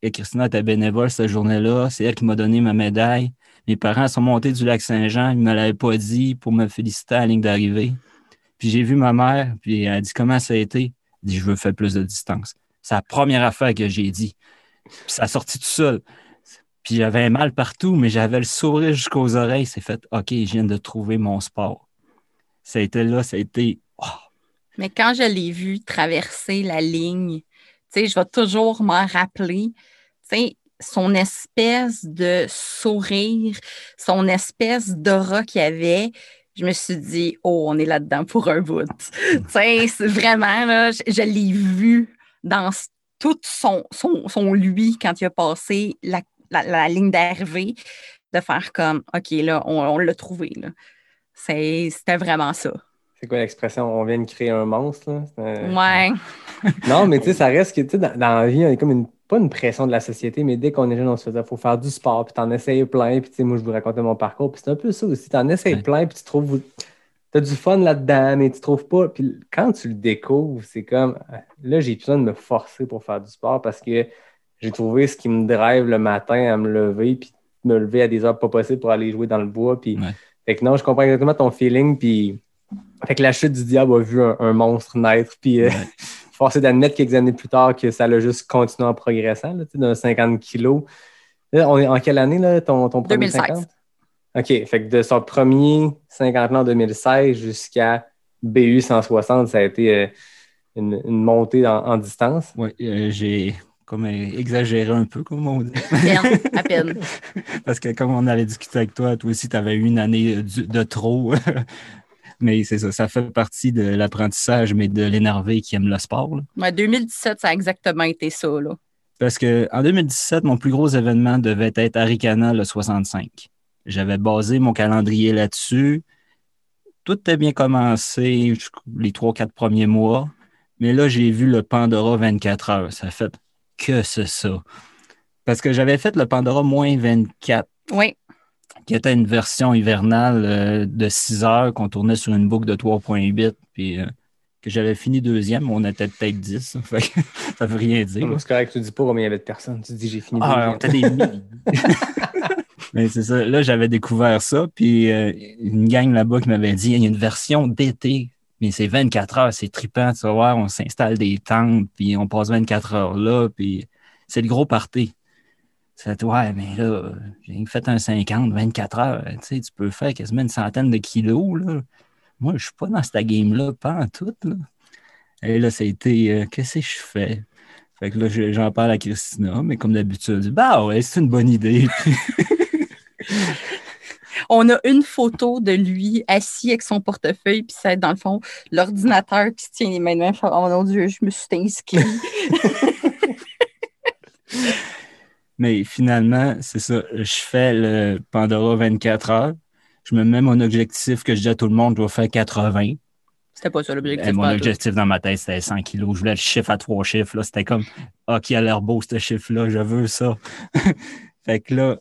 Et Christina était bénévole cette journée-là. C'est elle qui m'a donné ma médaille. Mes parents sont montés du lac Saint-Jean. Ils ne me l'avaient pas dit pour me féliciter à la ligne d'arrivée. Puis j'ai vu ma mère, puis elle a dit comment ça a été? Elle dit Je veux faire plus de distance. C'est la première affaire que j'ai dit. Puis ça a sorti tout seul. Puis j'avais mal partout, mais j'avais le sourire jusqu'aux oreilles. C'est fait OK, je viens de trouver mon sport. Ça a été là, ça a été. oh, Mais quand je l'ai vu traverser la ligne, tu sais, je vais toujours m'en rappeler, tu sais, son espèce de sourire, son espèce d'aura qu'il avait. Je me suis dit, oh, on est là-dedans pour un bout. tu sais, vraiment, là, je, l'ai vu dans tout son, son, son lui quand il a passé la, la- la ligne d'arrivée, de faire comme, OK, là, on, on l'a trouvé. là. C'est- C'était vraiment ça. C'est quoi l'expression? On vient de créer un monstre, là? Un- Ouais. Non, mais tu sais, ça reste que, tu sais, dans, dans la vie, on est comme une, pas une pression de la société, mais dès qu'on est jeune, on se faisait, faut faire du sport, puis t'en essayes plein, puis tu sais, moi, je vous racontais mon parcours, puis c'est un peu ça aussi, t'en essayes Ouais. plein, puis tu trouves, t'as du fun là-dedans, mais tu trouves pas, puis quand tu le découvres, c'est comme, là, j'ai besoin de me forcer pour faire du sport, parce que j'ai trouvé ce qui me drive le matin à me lever, puis me lever à des heures pas possibles pour aller jouer dans le bois, puis Ouais. fait que non, je comprends exactement ton feeling, puis fait que la chute du diable a vu un, un monstre naître, puis euh, Ouais. forcé d'admettre quelques années plus tard que ça l'a juste continué en progressant, là, tu sais, d'un 50 kilos. Là, on est en quelle année, là, ton, ton premier 2016. 50? OK, fait que de son premier 50 ans en 2016 jusqu'à BU 160, ça a été euh, une, une montée en, en distance. Ouais, euh, j'ai comme euh, exagéré un peu, comme on dit. À peine, à peine. Parce que comme on avait discuté avec toi, toi aussi, tu avais eu une année euh, de trop. mais c'est ça, ça fait partie de l'apprentissage, mais de l'énervé qui aime le sport. là. Ouais, 2017, ça a exactement été ça. Là. Parce que en 2017, mon plus gros événement devait être Aricana le 65. J'avais basé mon calendrier là-dessus. Tout a bien commencé les trois, quatre premiers mois. Mais là, j'ai vu le Pandora 24 heures. Ça a fait que c'est ça. Parce que j'avais fait le Pandora moins 24 Oui, qui était une version hivernale euh, de 6 heures qu'on tournait sur une boucle de 3.8, puis euh, que j'avais fini deuxième, on était peut-être 10. Fait que ça veut rien dire. C'est correct, tu dis pas combien il y avait de personnes. Tu dis j'ai fini. Ah, on deuxième. était des milliers. Mais c'est ça. Là, j'avais découvert ça, puis euh, une gang là-bas qui m'avait dit il y a une version d'été, mais c'est 24 heures, c'est trippant, tu vas voir, on s'installe des tentes, puis on passe 24 heures là, puis c'est le gros party. C'est ouais, mais là, j'ai fait un 50, 24 heures, tu sais, tu peux faire quasiment une centaine de kilos, là. Moi, je suis pas dans cette game-là, pas en tout, là. Et là, ça a été, euh, qu'est-ce que je fais? Fait que là, je- j'en parle à Christina, mais comme d'habitude, bah ouais, c'est une bonne idée. on a une photo de lui assis avec son portefeuille, puis c'est dans le fond l'ordinateur qui se tient les mains de même. Oh mon Dieu, je me suis inscrit. mais finalement, c'est ça. Je fais le Pandora 24 heures. Je me mets mon objectif que je dis à tout le monde, je dois faire 80. C'était pas ça l'objectif. Et mon objectif dans ma tête, c'était 100 kilos. Je voulais le chiffre à trois chiffres. là. C'était comme, ah, qui a l'air beau, ce chiffre-là, je veux ça. fait que là,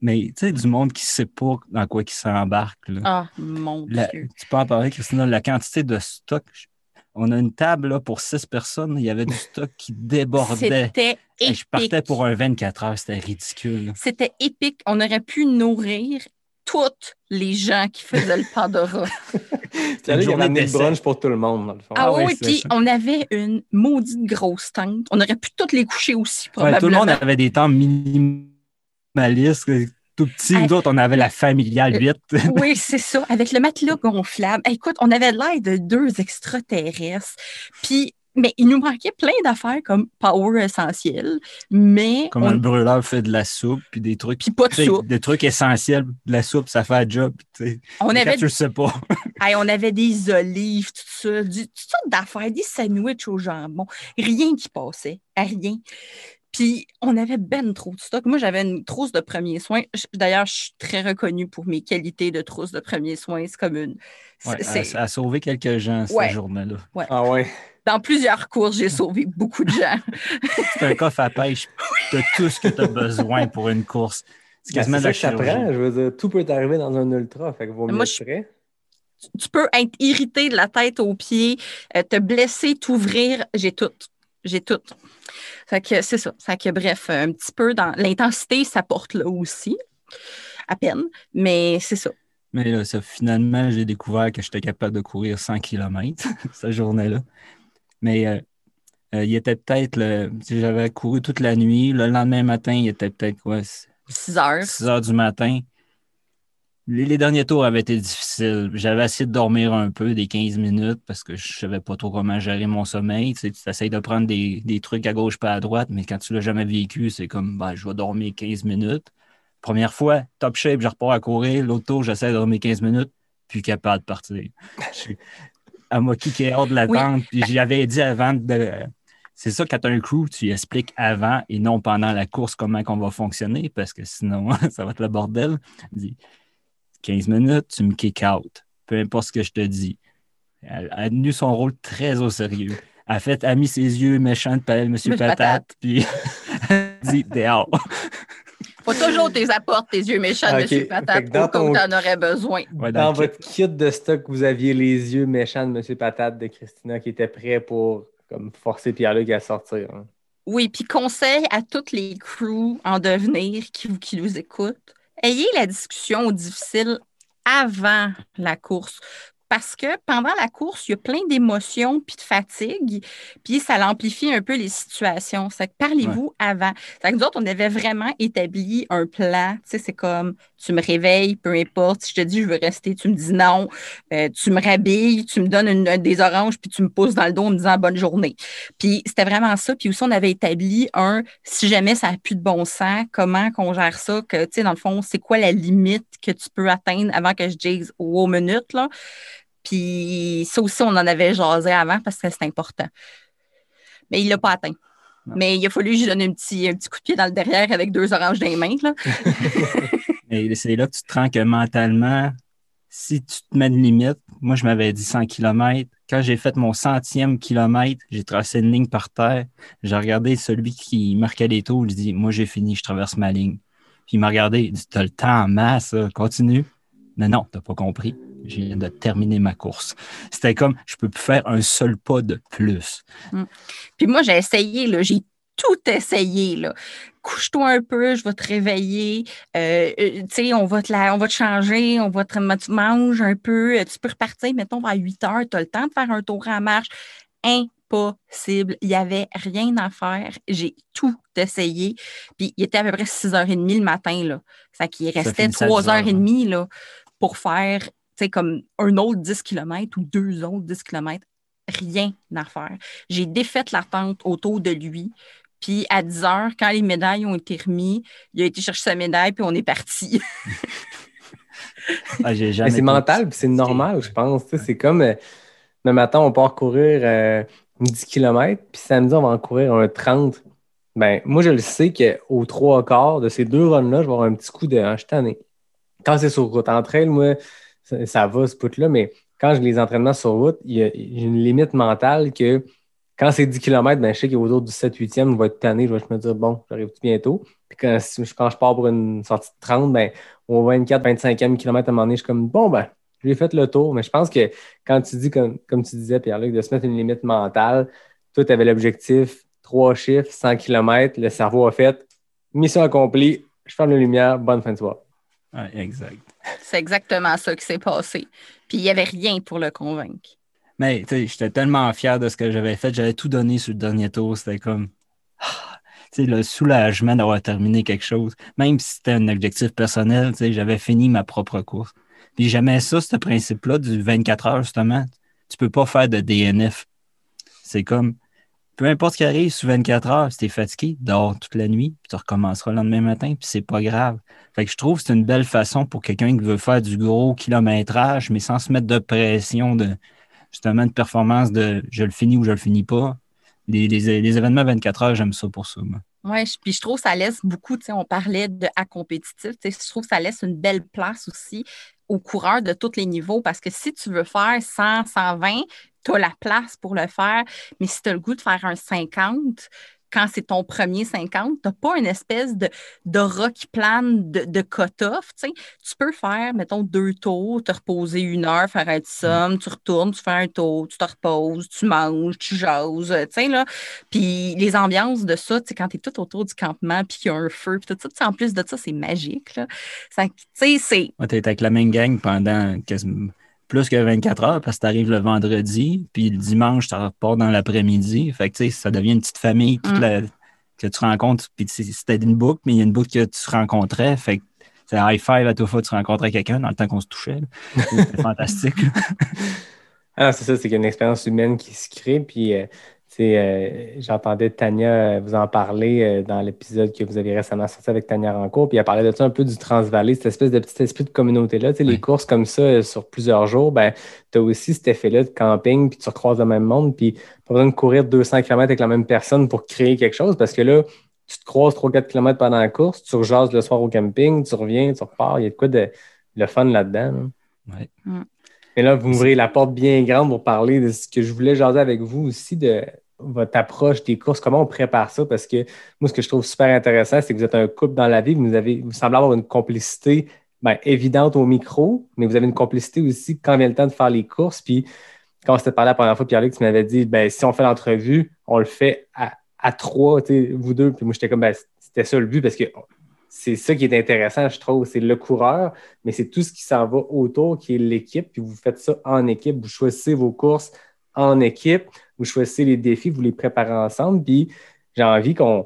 mais tu sais, du monde qui sait pas dans quoi il s'embarque. là. Ah, mon La- Dieu. tu peux en parler, Christina, la quantité de stock. On a une table là, pour six personnes. Il y avait du stock qui débordait. C'était épique. je partais pour un 24 heures, c'était ridicule. C'était épique. On aurait pu nourrir toutes les gens qui faisaient le Pandora. Il y journée d'essai. brunch pour tout le monde, dans le fond. Ah, Ah oui, puis ça. on avait une maudite grosse tente. On aurait pu toutes les coucher aussi, Ouais, probablement. tout le monde avait des temps minimalistes, tout petits. Hey. Nous autres, on avait la familiale 8. Oui, c'est ça, avec le matelas gonflable. Écoute, on avait l'air de deux extraterrestres. Puis, mais il nous manquait plein d'affaires comme Power Essentiel, mais Comme on- un brûleur fait de la soupe, puis des trucs. puis pas de soupe. Des trucs essentiels, de la soupe, ça fait un job. tu sais. On Mais avait, le sais pas. hey, on avait des olives, tout ça, du, toutes sortes d'affaires, des sandwichs au jambon, rien qui passait, rien. Puis, on avait ben trop de stock. Moi, j'avais une trousse de premiers soins. D'ailleurs, je suis très reconnue pour mes qualités de trousse de premiers soins. C'est comme une. Ouais, ça a sauvé quelques gens, cette Ouais. journée-là. Ah ouais. Dans plusieurs courses, j'ai sauvé beaucoup de gens. C'est un coffre à pêche. Tu as tout ce que tu as besoin pour une course. C'est Ben, quasiment de ça que ça chirurgie. prend. Je veux dire, tout peut arriver dans un ultra. Fait que vaut mieux Moi, je- prêt. tu peux être irrité de la tête aux pieds, euh, te blesser, t'ouvrir. J'ai tout. J'ai tout. Fait que c'est ça. Fait que bref, un petit peu dans l'intensité, ça porte là aussi, à peine, mais c'est ça. Mais là, ça, finalement, j'ai découvert que j'étais capable de courir 100 km cette journée-là. Mais euh, euh, il était peut-être, si j'avais couru toute la nuit, le lendemain matin, il était peut-être quoi, 6 heures. 6 heures du matin. Les, derniers tours avaient été difficiles. J'avais essayé de dormir un peu, des 15 minutes, parce que je savais pas trop comment gérer mon sommeil. Tu sais, tu essayes de prendre des, des trucs à gauche pas à droite, mais quand tu l'as jamais vécu, c'est comme, ben, je vais dormir 15 minutes. Première fois, top shape, je repars à courir. L'autre tour, j'essaie de dormir 15 minutes, puis capable de partir. Suis- Elle m'a kické hors de la Oui. tente, puis j'avais dit avant de... C'est ça, quand tu as un crew, tu expliques avant et non pendant la course comment on va fonctionner, parce que sinon, ça va être le bordel. Elle dit 15 minutes, tu me kick out. Peu importe ce que je te dis. Elle, a tenu son rôle très au sérieux. Elle a fait, a mis ses yeux méchants de palais, Monsieur Monsieur Patate, Patate. puis elle dit dehors. Faut toujours tes apportes, tes yeux méchants, Ok. Monsieur Patate, où ton- t'en aurais besoin. Ouais, Dans votre kit de stock, vous aviez les yeux méchants de M. Patate de Christina qui était prêt pour comme, forcer Pierre-Luc à sortir. hein. Oui, puis conseil à toutes les crews en devenir qui, qui nous écoutent, ayez la discussion difficile avant la course. Parce que pendant la course, il y a plein d'émotions puis de fatigue, puis ça l'amplifie un peu les situations. Parlez-vous avant. Que nous autres, on avait vraiment établi un plan. Tu sais, c'est comme tu me réveilles, peu importe. Si je te dis je veux rester, tu me dis non. Euh, tu me rhabilles, tu me donnes une- des oranges, puis tu me pousses dans le dos en me disant bonne journée. Puis c'était vraiment ça. Puis aussi, on avait établi un, si jamais ça n'a plus de bon sens, comment qu'on gère ça, que, tu sais, dans le fond, c'est quoi la limite que tu peux atteindre avant que je dise wow minute, là. Puis ça aussi, on en avait jasé avant parce que c'est important. Mais il ne l'a pas atteint. Non. Mais il a fallu que je lui donne un petit, un petit coup de pied dans le derrière avec deux oranges dans les mains. Là. Et c'est là que tu te rends que mentalement, si tu te mets de limite, moi je m'avais dit 100 km. Quand j'ai fait mon centième kilomètre, j'ai tracé une ligne par terre. J'ai regardé celui qui marquait les tours. Je dis, moi j'ai fini, je traverse ma ligne. Puis il m'a regardé, il dit, t'as le temps en masse, continue. Mais non, t'as pas compris. Je viens de terminer ma course. C'était comme, je peux faire un seul pas de plus. Puis moi, j'ai essayé, là, j'ai tout essayé. Là. Couche-toi un peu, je vais te réveiller. Euh, euh, tu sais, on va te la- on va te changer, on va te tu manges un peu. euh, Tu peux repartir, mettons, vers 8 heures. Tu as le temps de faire un tour en marche. Impossible. Il n'y avait rien à faire. J'ai tout essayé. Puis il était à peu près 6h30 le matin. Là. Ça qui restait finissait à 3h30 là, pour faire sais, comme un autre 10 km ou deux autres 10 km. Rien à faire. J'ai défait l'attente autour de lui. Puis à 10 heures, quand les médailles ont été remises, il a été chercher sa médaille, puis on est parti. Ah, c'est mental, puis c'est normal, je pense. C'est comme euh, le matin, on part courir euh, 10 km, puis samedi, on va en courir un 30. Ben, moi, je le sais qu'aux trois quarts de ces deux runs-là, je vais avoir un petit coup de je suis tanné. Quand c'est sur route, en trail, moi, ça, va, ce bout-là, mais quand j'ai les entraînements sur route, j'ai une limite mentale que quand c'est 10 km, ben, je sais qu'autour du 7-8e, je vais être tanné, je vais me dire, bon, j'arrive bientôt? Puis quand, je pars pour une sortie de 30, ben, au 24, 25e kilomètre à un moment donné, je suis comme, bon, ben, j'ai fait le tour. Mais je pense que quand tu dis, comme, tu disais, Pierre-Luc, de se mettre une limite mentale, toi, tu avais l'objectif, trois chiffres, 100 km, le cerveau a fait, mission accomplie, je ferme les lumières, bonne fin de soirée. Exact. C'est exactement ça qui s'est passé. Puis il n'y avait rien pour le convaincre. Mais tu sais, j'étais tellement fier de ce que j'avais fait. J'avais tout donné sur le dernier tour. C'était comme ah, le soulagement d'avoir terminé quelque chose. Même si c'était un objectif personnel, j'avais fini ma propre course. Puis j'aimais ça, ce principe-là du 24 heures, justement. Tu peux pas faire de DNF. C'est comme peu importe ce qui arrive sous 24 heures, si t'es fatigué, dors toute la nuit, puis tu recommenceras le lendemain matin, puis c'est pas grave. Fait que je trouve que c'est une belle façon pour quelqu'un qui veut faire du gros kilométrage, mais sans se mettre de pression de justement de performance de je le finis ou je le finis pas. Les, événements 24 heures, j'aime ça pour ça. Oui, puis je trouve que ça laisse beaucoup, tu sais, on parlait de à compétitif, tu sais, je trouve que ça laisse une belle place aussi aux coureurs de tous les niveaux parce que si tu veux faire 100, 120, tu as la place pour le faire, mais si tu as le goût de faire un 50, quand c'est ton premier 50, tu n'as pas une espèce de d'aura qui plane de, de cut-off. Tu peux faire, mettons, deux tours, te reposer une heure, faire un somme, tu retournes, tu fais un tour, tu te reposes, tu manges, tu jases, tu sais, là. Puis les ambiances de ça, tu sais, quand tu es tout autour du campement, puis qu'il y a un feu, puis tout ça, en plus de ça, c'est magique, là. Ça- c'est... Ouais, t'es avec la même gang pendant quasiment plus que 24 heures parce que t'arrives le vendredi, puis le dimanche, tu repars dans l'après-midi. Fait que tu sais, ça devient une petite famille toute Mm. la- que tu rencontres. Puis tu c'était une boucle, mais il y a une boucle que tu rencontrais. Fait que c'est un high five à toute fois que tu rencontrais quelqu'un dans le temps qu'on se touchait. C'était fantastique. Ah, c'est ça, c'est qu'il y a une expérience humaine qui se crée. Puis, euh, tu euh, j'entendais Tania euh, vous en parler euh, dans l'épisode que vous avez récemment sorti avec Tania Rancourt. Puis, elle parlait de ça un peu du Transvalley, cette espèce de petit esprit de communauté-là. Tu sais, les courses comme ça euh, sur plusieurs jours, ben, tu as aussi cet effet-là de camping, puis tu recroises le même monde. Puis, pas besoin de courir 200 km avec la même personne pour créer quelque chose parce que là, tu te croises 3-4 km pendant la course, tu rejases le soir au camping, tu reviens, tu repars. Il y a de quoi de le fun là-dedans. là. Ouais. Mais là, vous m'ouvrez la porte bien grande pour parler de ce que je voulais jaser avec vous aussi, de votre approche des courses, comment on prépare ça, parce que moi, ce que je trouve super intéressant, c'est que vous êtes un couple dans la vie, vous, avez, vous semblez avoir une complicité ben, évidente au micro, mais vous avez une complicité aussi quand vient le temps de faire les courses. Puis quand on s'était parlé la première fois, Pierre-Luc, tu m'avais dit, ben, si on fait l'entrevue, on le fait à, trois, vous deux. Puis moi, j'étais comme, ben, c'était ça le but, parce que c'est ça qui est intéressant, je trouve. C'est le coureur, mais c'est tout ce qui s'en va autour qui est l'équipe. Puis vous faites ça en équipe. Vous choisissez vos courses en équipe. Vous choisissez les défis, vous les préparez ensemble. Puis j'ai envie qu'on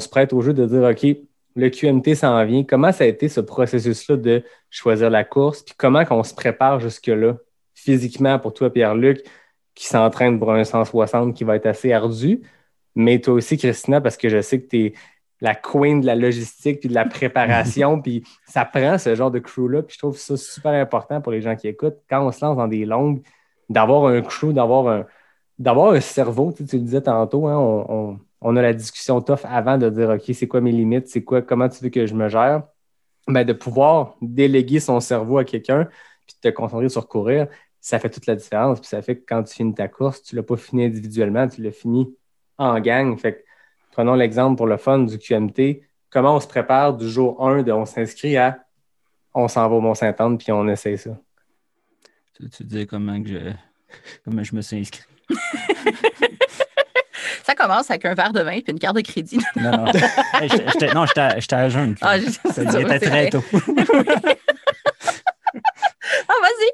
se prête au jeu de dire, OK, le QMT s'en vient. Comment ça a été ce processus-là de choisir la course? Puis comment qu'on se prépare jusque-là physiquement pour toi, Pierre-Luc, qui s'entraîne pour un 160 qui va être assez ardu. Mais toi aussi, Christina, parce que je sais que tu es la queen de la logistique puis de la préparation, puis ça prend ce genre de crew-là. Puis je trouve ça super important pour les gens qui écoutent. Quand on se lance dans des longues, d'avoir un crew, d'avoir un, d'avoir un cerveau, tu, le disais tantôt, hein, on, on- a la discussion tough avant de dire OK, c'est quoi mes limites, c'est quoi, comment tu veux que je me gère? Ben, de pouvoir déléguer son cerveau à quelqu'un puis te concentrer sur courir, ça fait toute la différence. Puis ça fait que quand tu finis ta course, tu ne l'as pas fini individuellement, tu l'as fini en gang. Fait que, prenons l'exemple pour le fun du QMT. Comment on se prépare du jour 1 de on s'inscrit à on s'en va au Mont-Saint-Anne puis on essaie ça? Tu, tu dis comment que je, comment je me suis inscrit. Ça commence avec un verre de vin et une carte de crédit. Non, non. Non, j'étais à jeun. Ah, je- Ça, c'est il ça, était c'est très tôt. Ah, vas-y!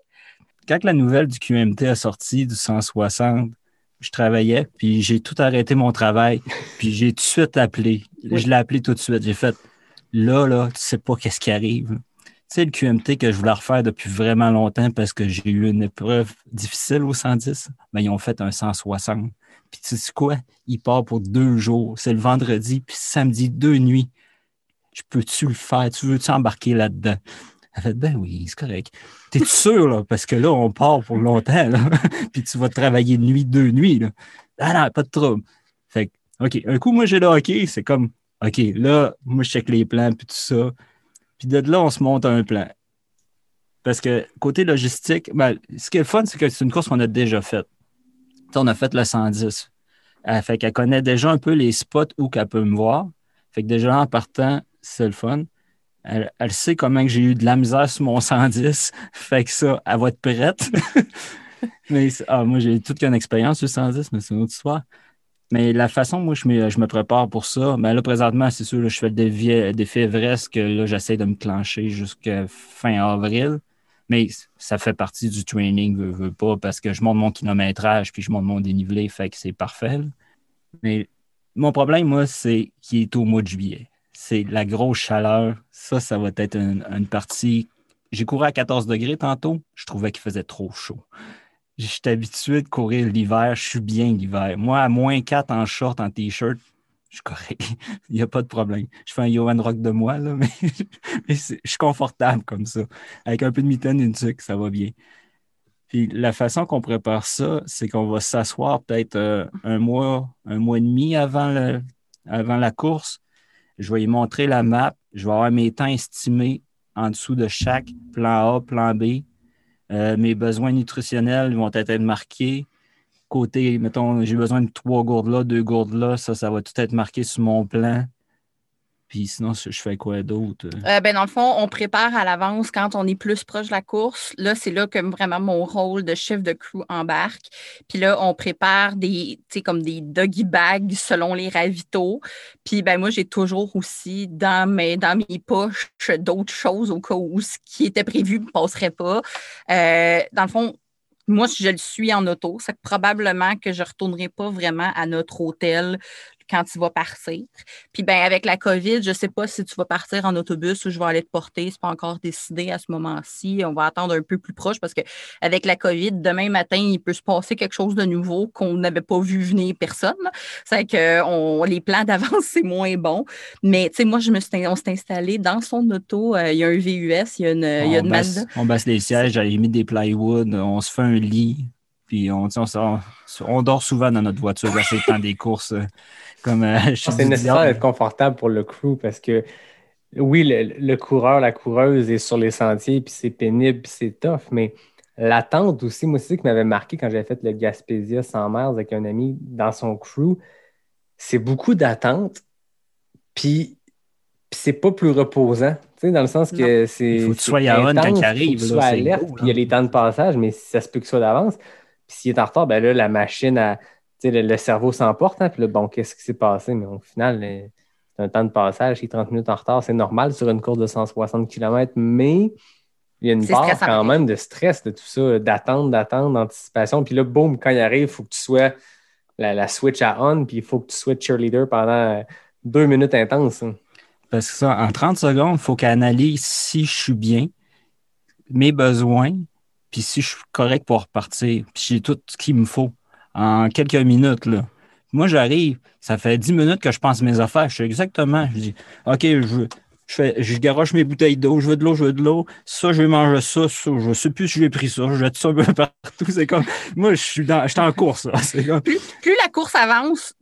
Quand la nouvelle du QMT a sorti du 160, je travaillais, puis j'ai tout arrêté mon travail, puis j'ai tout de suite appelé. Je l'ai appelé tout de suite. J'ai fait là, là, tu sais pas qu'est-ce qui arrive. Tu sais, le QMT que je voulais refaire depuis vraiment longtemps parce que j'ai eu une épreuve difficile au 110, mais ils ont fait un 160. Puis tu sais quoi? Il part pour deux jours. C'est le vendredi, puis samedi, deux nuits. Je peux-tu le faire? Tu veux-tu embarquer là-dedans? Elle fait, ben oui, c'est correct. T'es sûr, là? Parce que là, on part pour longtemps, là. puis tu vas travailler de nuit, deux nuits, là. Ah non, pas de trouble. Fait que, OK, un coup, moi, j'ai le hockey, c'est comme, OK, là, moi, je check les plans, puis tout ça. Puis de là, on se monte un plan. Parce que côté logistique, ben, ce qui est le fun, c'est que c'est une course qu'on a déjà faite. On a fait le 110. Elle fait qu'elle connaît déjà un peu les spots où qu'elle peut me voir. Fait que déjà en partant, c'est le fun. Elle, sait comment j'ai eu de la misère sur mon 110. Fait que ça, elle va être prête. mais ah, moi, j'ai toute qu'une expérience sur le 110, mais c'est une autre histoire. Mais la façon, moi, je me, je me prépare pour ça. Mais là, présentement, c'est sûr, je fais défi, défi Everest que là, j'essaie de me clencher jusqu'à fin avril. Mais ça fait partie du training, veux, veux pas, parce que je monte mon kilométrage puis je monte mon dénivelé, fait que c'est parfait. Mais mon problème, moi, c'est qu'il est au mois de juillet. C'est la grosse chaleur. Ça, ça va être une partie. J'ai couru à 14 degrés tantôt. Je trouvais qu'il faisait trop chaud. J'étais habitué de courir l'hiver. Je suis bien l'hiver. Moi, à moins 4 en short, en t-shirt, je suis correct. Il n'y a pas de problème. Je fais un Johan Rock de moi, là, mais, je suis confortable comme ça. Avec un peu de mitaine et une tuque, ça va bien. Puis la façon qu'on prépare ça, c'est qu'on va s'asseoir peut-être euh, un mois, un mois et demi avant, avant la course. Je vais y montrer la map. Je vais avoir mes temps estimés en dessous de chaque plan A, plan B. Euh, mes besoins nutritionnels vont être marqués. côté, mettons, j'ai besoin de trois gourdes là, deux gourdes là, ça, ça va tout être marqué sur mon plan. Puis sinon, je fais quoi d'autre? Euh, ben, dans le fond, on prépare à l'avance quand on est plus proche de la course. Là, c'est là que vraiment mon rôle de chef de crew embarque. Puis là, on prépare des, comme des doggy bags selon les ravitaux. Puis ben moi, j'ai toujours aussi dans mes, dans mes poches d'autres choses au cas où ce qui était prévu ne passerait pas. Euh, dans le fond, moi, je le suis en auto, c'est probablement que je ne retournerai pas vraiment à notre hôtel quand tu vas partir. Puis ben avec la COVID, je ne sais pas si tu vas partir en autobus ou je vais aller te porter. C'est pas encore décidé à ce moment-ci. On va attendre un peu plus proche parce que avec la COVID, demain matin, il peut se passer quelque chose de nouveau qu'on n'avait pas vu venir personne. C'est que on, les plans d'avance, c'est moins bon. Mais tu sais, moi, je me suis, on s'est installé dans son auto. euh, il y a un VUS, il y a une, il y a on, une Mazda. on baisse les sièges, j'ai mis des plywood, on se fait un lit, puis on, on, on dort souvent dans notre voiture à temps des courses. Euh, Comme, C'est nécessaire d'être confortable pour le crew parce que oui, le, le coureur, la coureuse est sur les sentiers, puis c'est pénible, puis c'est tough, mais l'attente aussi, moi, c'est ça qui m'avait marqué quand j'avais fait le Gaspésia 100 miles avec un ami dans son crew, c'est beaucoup d'attente, puis puis c'est pas plus reposant, tu sais, dans le sens que c'est. Il faut que tu sois à quand il arrive, faut que tu sois alerte, puis il y a les temps de passage, mais ça se peut que ce soit d'avance. Puis s'il est en retard, ben là, la machine, sais, le, le cerveau s'emporte, hein, puis là, bon, qu'est-ce qui s'est passé? Mais au final, c'est un temps de passage, qui est 30 minutes en retard, c'est normal sur une course de 160 km, mais il y a une part stressant. quand même de stress de tout ça, d'attente, d'attente, d'anticipation. Puis là, boum, quand il arrive, il faut que tu sois la, la switch à on, puis il faut que tu sois cheerleader pendant deux minutes intenses. hein. Parce que ça, en 30 secondes, il faut qu'elle analyse si je suis bien, mes besoins, puis si je suis correct pour repartir, puis j'ai tout ce qu'il me faut en quelques minutes. Là. Moi, j'arrive, ça fait 10 minutes que je pense mes affaires. Je sais exactement. Je dis, OK, je fais, je garoche mes bouteilles d'eau, je veux de l'eau, je veux de l'eau. Ça, je vais manger ça, ça. Je sais plus si j'ai pris ça. Je jette ça un peu partout. C'est comme. Moi, je suis dans, je suis en course. là. C'est comme, Plus, plus la course avance,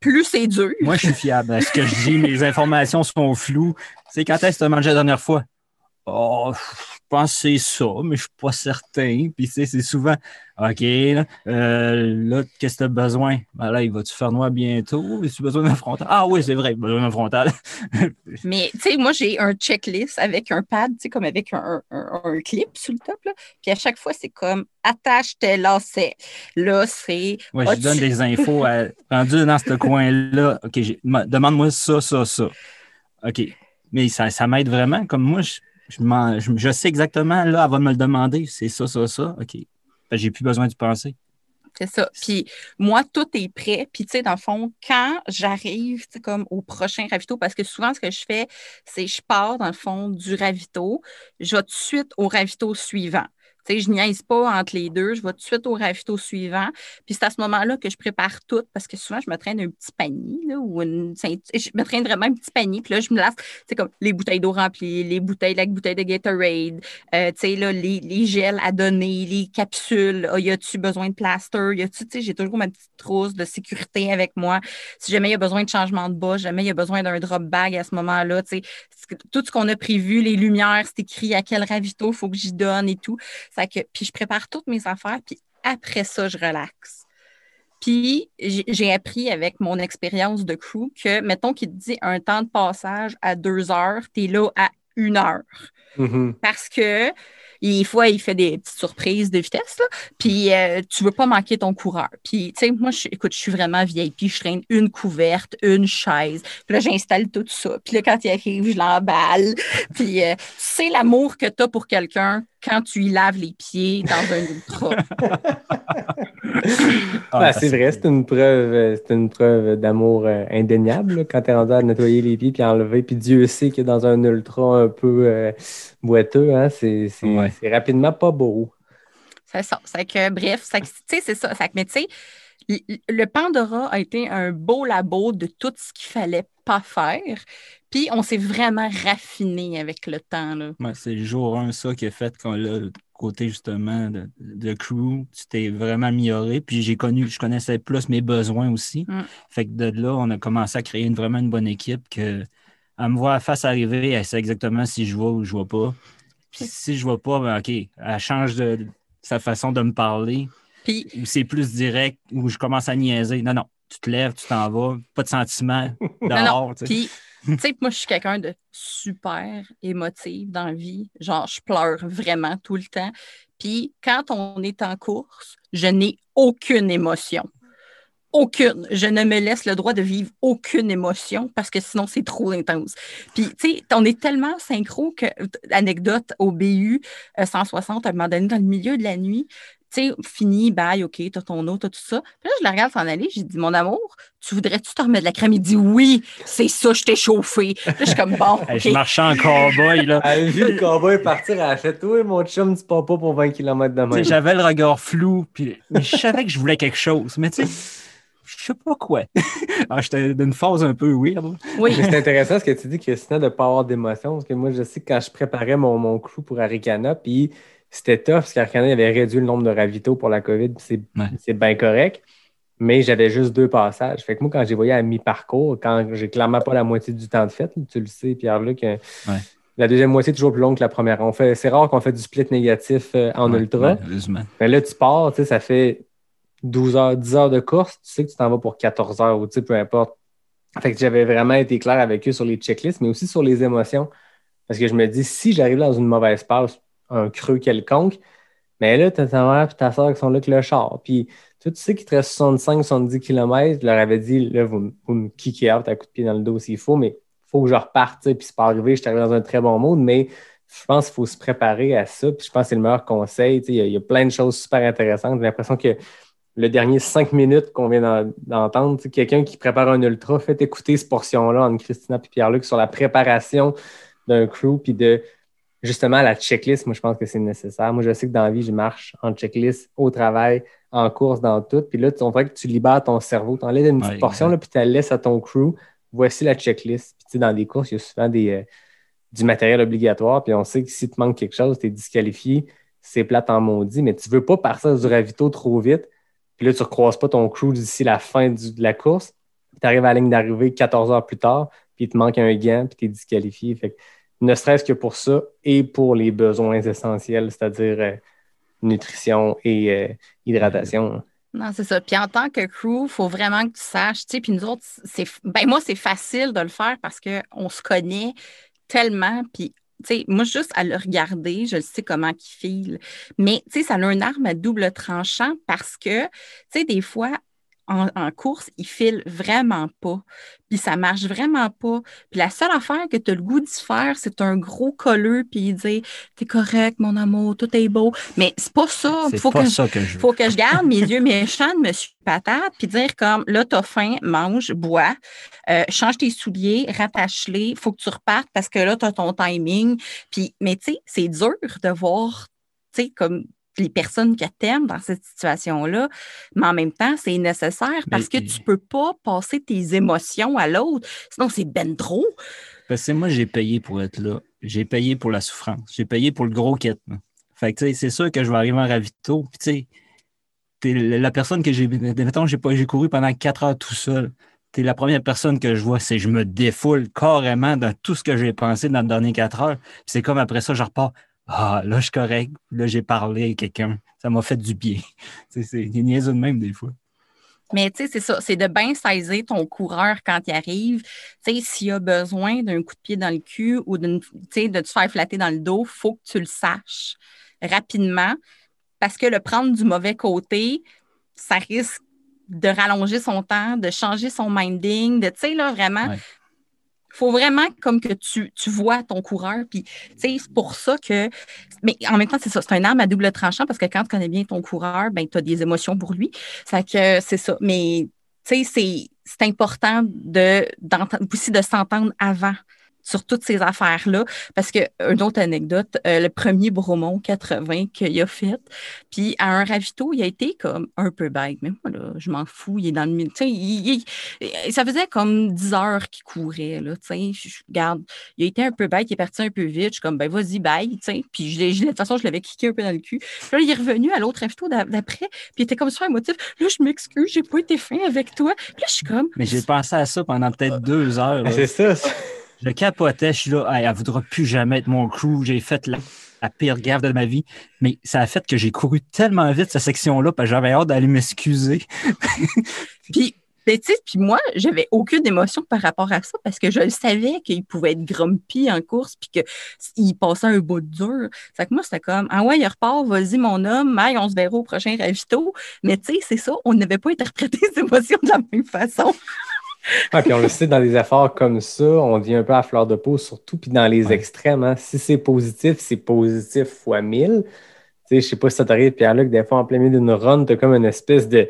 plus c'est dur. moi, je suis fiable. Ce que je dis, mes informations sont floues? C'est quand est-ce que tu as mangé la dernière fois? Oh, pense que c'est ça, mais je suis pas certain. Puis, tu sais, c'est souvent, OK, là, euh, là, qu'est-ce que tu as besoin? Ben là, il va-tu faire noir bientôt? As-tu besoin d'un frontal? Ah oui, c'est vrai, besoin d'un frontal. Mais tu sais, moi, j'ai un checklist avec un pad, tu sais, comme avec un, un- un clip sur le top. Là. Puis à chaque fois, c'est comme attache tes lacets. Là, c'est. Moi, je donne des infos à, rendu dans ce coin-là. OK, demande-moi ça, ça, ça. OK. Mais ça, ça m'aide vraiment. Comme moi, je, je, sais exactement, là, elle va me le demander. C'est ça, ça, ça. OK. Que J'ai plus besoin d'y penser. C'est ça. Puis moi, tout est prêt. Puis tu sais, dans le fond, quand j'arrive, comme au prochain ravito, parce que souvent, ce que je fais, c'est je pars, dans le fond, du ravito, je vais tout de suite au ravito suivant. Tu sais, je niaise pas entre les deux, je vais tout de suite au ravito suivant. Puis c'est à ce moment-là que je prépare tout, parce que souvent, je me traîne un petit panier, là, ou une Je me traîne vraiment un petit panier, puis là, je me lasse, tu comme les bouteilles d'eau remplies, les bouteilles, la bouteille de Gatorade, euh, tu sais, là, les, les gels à donner, les capsules. Ah, y a-tu besoin de plaster? Y a-tu, tu sais, j'ai toujours ma petite trousse de sécurité avec moi. Si jamais il y a besoin de changement de bas, jamais il y a besoin d'un drop bag à ce moment-là, tu sais, tout ce qu'on a prévu, les lumières, c'est écrit à quel ravito il faut que j'y donne et tout. Ça que, puis je prépare toutes mes affaires, puis après ça, je relaxe. Puis j'ai appris avec mon expérience de crew que, mettons qu'il te dit un temps de passage à deux heures, tu es là à une heure Mhm. parce que des fois, il fait des petites surprises de vitesse, là, puis euh, tu veux pas manquer ton coureur. Puis, tu sais, moi, je, écoute, je suis vraiment vieille, puis je traîne une couverte, une chaise, puis là, j'installe tout ça. Puis là, quand il arrive, je l'emballe. Puis, euh, tu sais l'amour que tu as pour quelqu'un quand tu lui laves les pieds dans un ultra. Ah, c'est vrai, c'est une preuve, euh, c'est une preuve d'amour euh, indéniable là, quand tu es rendu à nettoyer les pieds puis enlever. Puis Dieu sait que dans un ultra un peu euh, boiteux, hein, c'est c'est- Ouais. c'est rapidement pas beau. C'est ça. C'est que, bref, ça que- tu sais, c'est ça. Ça que, mais tu sais, le- Pandora a été un beau labo de tout ce qu'il fallait pas faire. Puis on s'est vraiment raffiné avec le temps. Là. Ouais, c'est le jour 1, ça, qui a fait qu'on côté justement de, de crew. Tu t'es vraiment amélioré. Puis j'ai connu, je connaissais plus mes besoins aussi. Mm. Fait que de là, on a commencé à créer une, vraiment une bonne équipe que à me voir face arriver, elle sait exactement si je vois ou je vois pas. Puis si je vois pas, ben OK, elle change de, de sa façon de me parler. Puis, c'est plus direct, où je commence à niaiser. Non, non, tu te lèves, tu t'en vas, pas de sentiment dehors. puis, tu moi, je suis quelqu'un de super émotive dans la vie. Genre, je pleure vraiment tout le temps. Puis, quand on est en course, je n'ai aucune émotion. Aucune. Je ne me laisse le droit de vivre aucune émotion parce que sinon, c'est trop intense. Puis, tu on est tellement synchro que, anecdote au BU euh, 160, à un moment donné, dans le milieu de la nuit, tu sais, fini, bye, OK, t'as ton eau, t'as tout ça. Puis là, je la regarde s'en aller, j'ai dit, mon amour, tu voudrais-tu te remettre de la crème? Il dit, oui, c'est ça, je t'ai chauffé. Puis là, je suis comme, bon. Je marchais en cowboy, là. Elle a vu le cowboy partir, elle a fait Oui, mon chum, tu pars pas pour 20 km de même. J'avais le regard flou, puis mais je savais que je voulais quelque chose. Mais tu sais, je sais pas quoi. Alors, J'étais dans une phase un peu weird. Oui, C'est intéressant ce que tu dis, Christina, de ne pas avoir d'émotion. Parce que moi, je sais que quand je préparais mon, mon crew pour Arikana, puis c'était tough parce qu'Arikana il avait réduit le nombre de ravitaux pour la COVID, c'est Ouais. bien correct. Mais j'avais juste deux passages. Fait que moi, quand j'ai voyé à mi-parcours, quand j'ai clairement pas la moitié du temps de fête, tu le sais, Pierre-Luc, euh, Ouais. la deuxième moitié est toujours plus longue que la première. On fait, c'est rare qu'on fait du split négatif euh, en Ouais, ultra. Mais là, tu pars, ça fait 12 heures, 10 heures de course, tu sais que tu t'en vas pour 14 heures ou peu importe. Fait que j'avais vraiment été clair avec eux sur les checklists, mais aussi sur les émotions. Parce que je me dis, si j'arrive dans une mauvaise passe, un creux quelconque, mais là, t'as ta mère et ta soeur qui sont là avec le char. Puis tu sais qu'il te reste 65-70 km. Je leur avais dit, là, vous, me- kickez out à coup de pied dans le dos s'il faut, mais il faut que je reparte. Puis c'est pas arrivé, je suis arrivé dans un très bon mood, mais je pense qu'il faut se préparer à ça. Puis je pense que c'est le meilleur conseil. Il y, a- il y a plein de choses super intéressantes. J'ai l'impression que le dernier cinq minutes qu'on vient d'en- d'entendre, quelqu'un qui prépare un ultra, fait écouter cette portion-là entre Christina et Pierre-Luc sur la préparation d'un crew, puis de justement la checklist. Moi, je pense que c'est nécessaire. Moi, je sais que dans la vie, je marche en checklist, au travail, en course, dans tout. Puis là, on dirait que tu libères ton cerveau. Tu enlèves une petite Ouais, portion, là, puis tu la laisses à ton crew. Voici la checklist. Puis tu sais, dans des courses, il y a souvent des, euh, du matériel obligatoire. Puis on sait que si tu manques quelque chose, tu es disqualifié. C'est plate en maudit, mais tu veux pas partir du ravito trop vite. Puis là, tu ne recroises pas ton crew d'ici la fin du- de la course. Tu arrives à la ligne d'arrivée 14 heures plus tard, puis il te manque un gant, puis tu es disqualifié. Fait que ne serait-ce que pour ça et pour les besoins essentiels, c'est-à-dire euh, nutrition et euh, hydratation. Non, c'est ça. Puis en tant que crew, il faut vraiment que tu saches, tu sais, puis nous autres, c'est ben moi, c'est facile de le faire parce qu'on se connaît tellement, puis tu sais, moi, juste à le regarder, je le sais comment il file. Mais, tu sais, ça a une arme à double tranchant parce que, tu sais, des fois, en, en course, il file vraiment pas. Puis ça marche vraiment pas. Puis la seule affaire que tu as le goût d'y faire, c'est un gros colleux, puis il dit T'es correct, mon amour, tout est beau. Mais c'est pas ça. Faut pas que ça que je veux. faut que je garde mes yeux méchants de Monsieur Patate, puis dire comme là, t'as faim, mange, bois, euh, change tes souliers, rattache-les, faut que tu repartes parce que là, t'as ton timing. Puis, mais tu sais, c'est dur de voir, tu sais, comme les personnes que t'aimes dans cette situation-là, mais en même temps, c'est nécessaire parce que tu peux pas passer tes émotions à l'autre, sinon c'est ben trop. Parce que moi, j'ai payé pour être là. J'ai payé pour la souffrance. J'ai payé pour le gros là. Fait que, tu c'est sûr que je vais arriver en ravito. Puis, tu sais, t'es la la personne que j'ai. Mettons, j'ai pas- j'ai couru pendant quatre heures tout seul. T'es la première personne que je vois, c'est je me défoule carrément dans tout ce que j'ai pensé dans les dernières quatre heures. Puis c'est comme après ça, je repars. Ah, là, je suis correct. Là, j'ai parlé à quelqu'un. Ça m'a fait du bien. C'est des niaiseux de même, des fois. Mais tu sais, c'est ça, c'est de bien saisir ton coureur quand il arrive. Tu sais, s'il a besoin d'un coup de pied dans le cul ou de te faire flatter dans le dos, il faut que tu le saches rapidement parce que le prendre du mauvais côté, ça risque de rallonger son temps, de changer son minding, de, tu sais, là, vraiment. Ouais. Faut vraiment comme que tu, tu vois ton coureur. Puis, c'est pour ça que. Mais en même temps, c'est ça. C'est un arme à double tranchant parce que quand tu connais bien ton coureur, ben, tu as des émotions pour lui. Ça que c'est ça. Mais, tu sais, c'est, important de, aussi de s'entendre avant sur toutes ces affaires-là. Parce que, une autre anecdote, euh, le premier Bromont 80 qu'il a fait, puis à un ravito, il a été comme un peu bête. Mais moi, là, je m'en fous. Il est dans le milieu. Il- il- ça faisait comme 10 heures qu'il courait, là. Tu sais, je, je- regarde, il a été un peu bête, il est parti un peu vite. Je suis comme, ben, vas-y, bye. Tu puis je, de toute façon, je l'avais kické un peu dans le cul. Puis là, il est revenu à l'autre ravito d'a- d'après, puis il était comme super émotif. Là, je m'excuse, j'ai pas été fin avec toi. Puis là, je suis comme, Mais j'ai pensé à ça pendant peut-être deux heures. C'est ça. Je capotais, je suis là, Hey, elle voudra plus jamais être mon crew. J'ai fait la. pire gaffe de ma vie. Mais ça a fait que j'ai couru tellement vite cette section-là, parce que j'avais hâte d'aller m'excuser. Puis, ben, puis moi, j'avais aucune émotion par rapport à ça parce que je le savais qu'il pouvait être grumpy en course puis qu'il passait un bout de dur. Fait que moi, c'était comme, ah ouais, il repart, vas-y, mon homme, aïe, on se verra au prochain ravito. Mais tu sais, c'est ça, on n'avait pas interprété les émotions de la même façon. Ah, puis on le sait, dans des efforts comme ça, on devient un peu à fleur de peau, surtout, puis dans les extrêmes. Hein. Si c'est positif, c'est positif fois mille. Tu sais, je sais pas si ça t'arrive, Pierre-Luc, des fois, en plein milieu d'une run, t'as comme une espèce de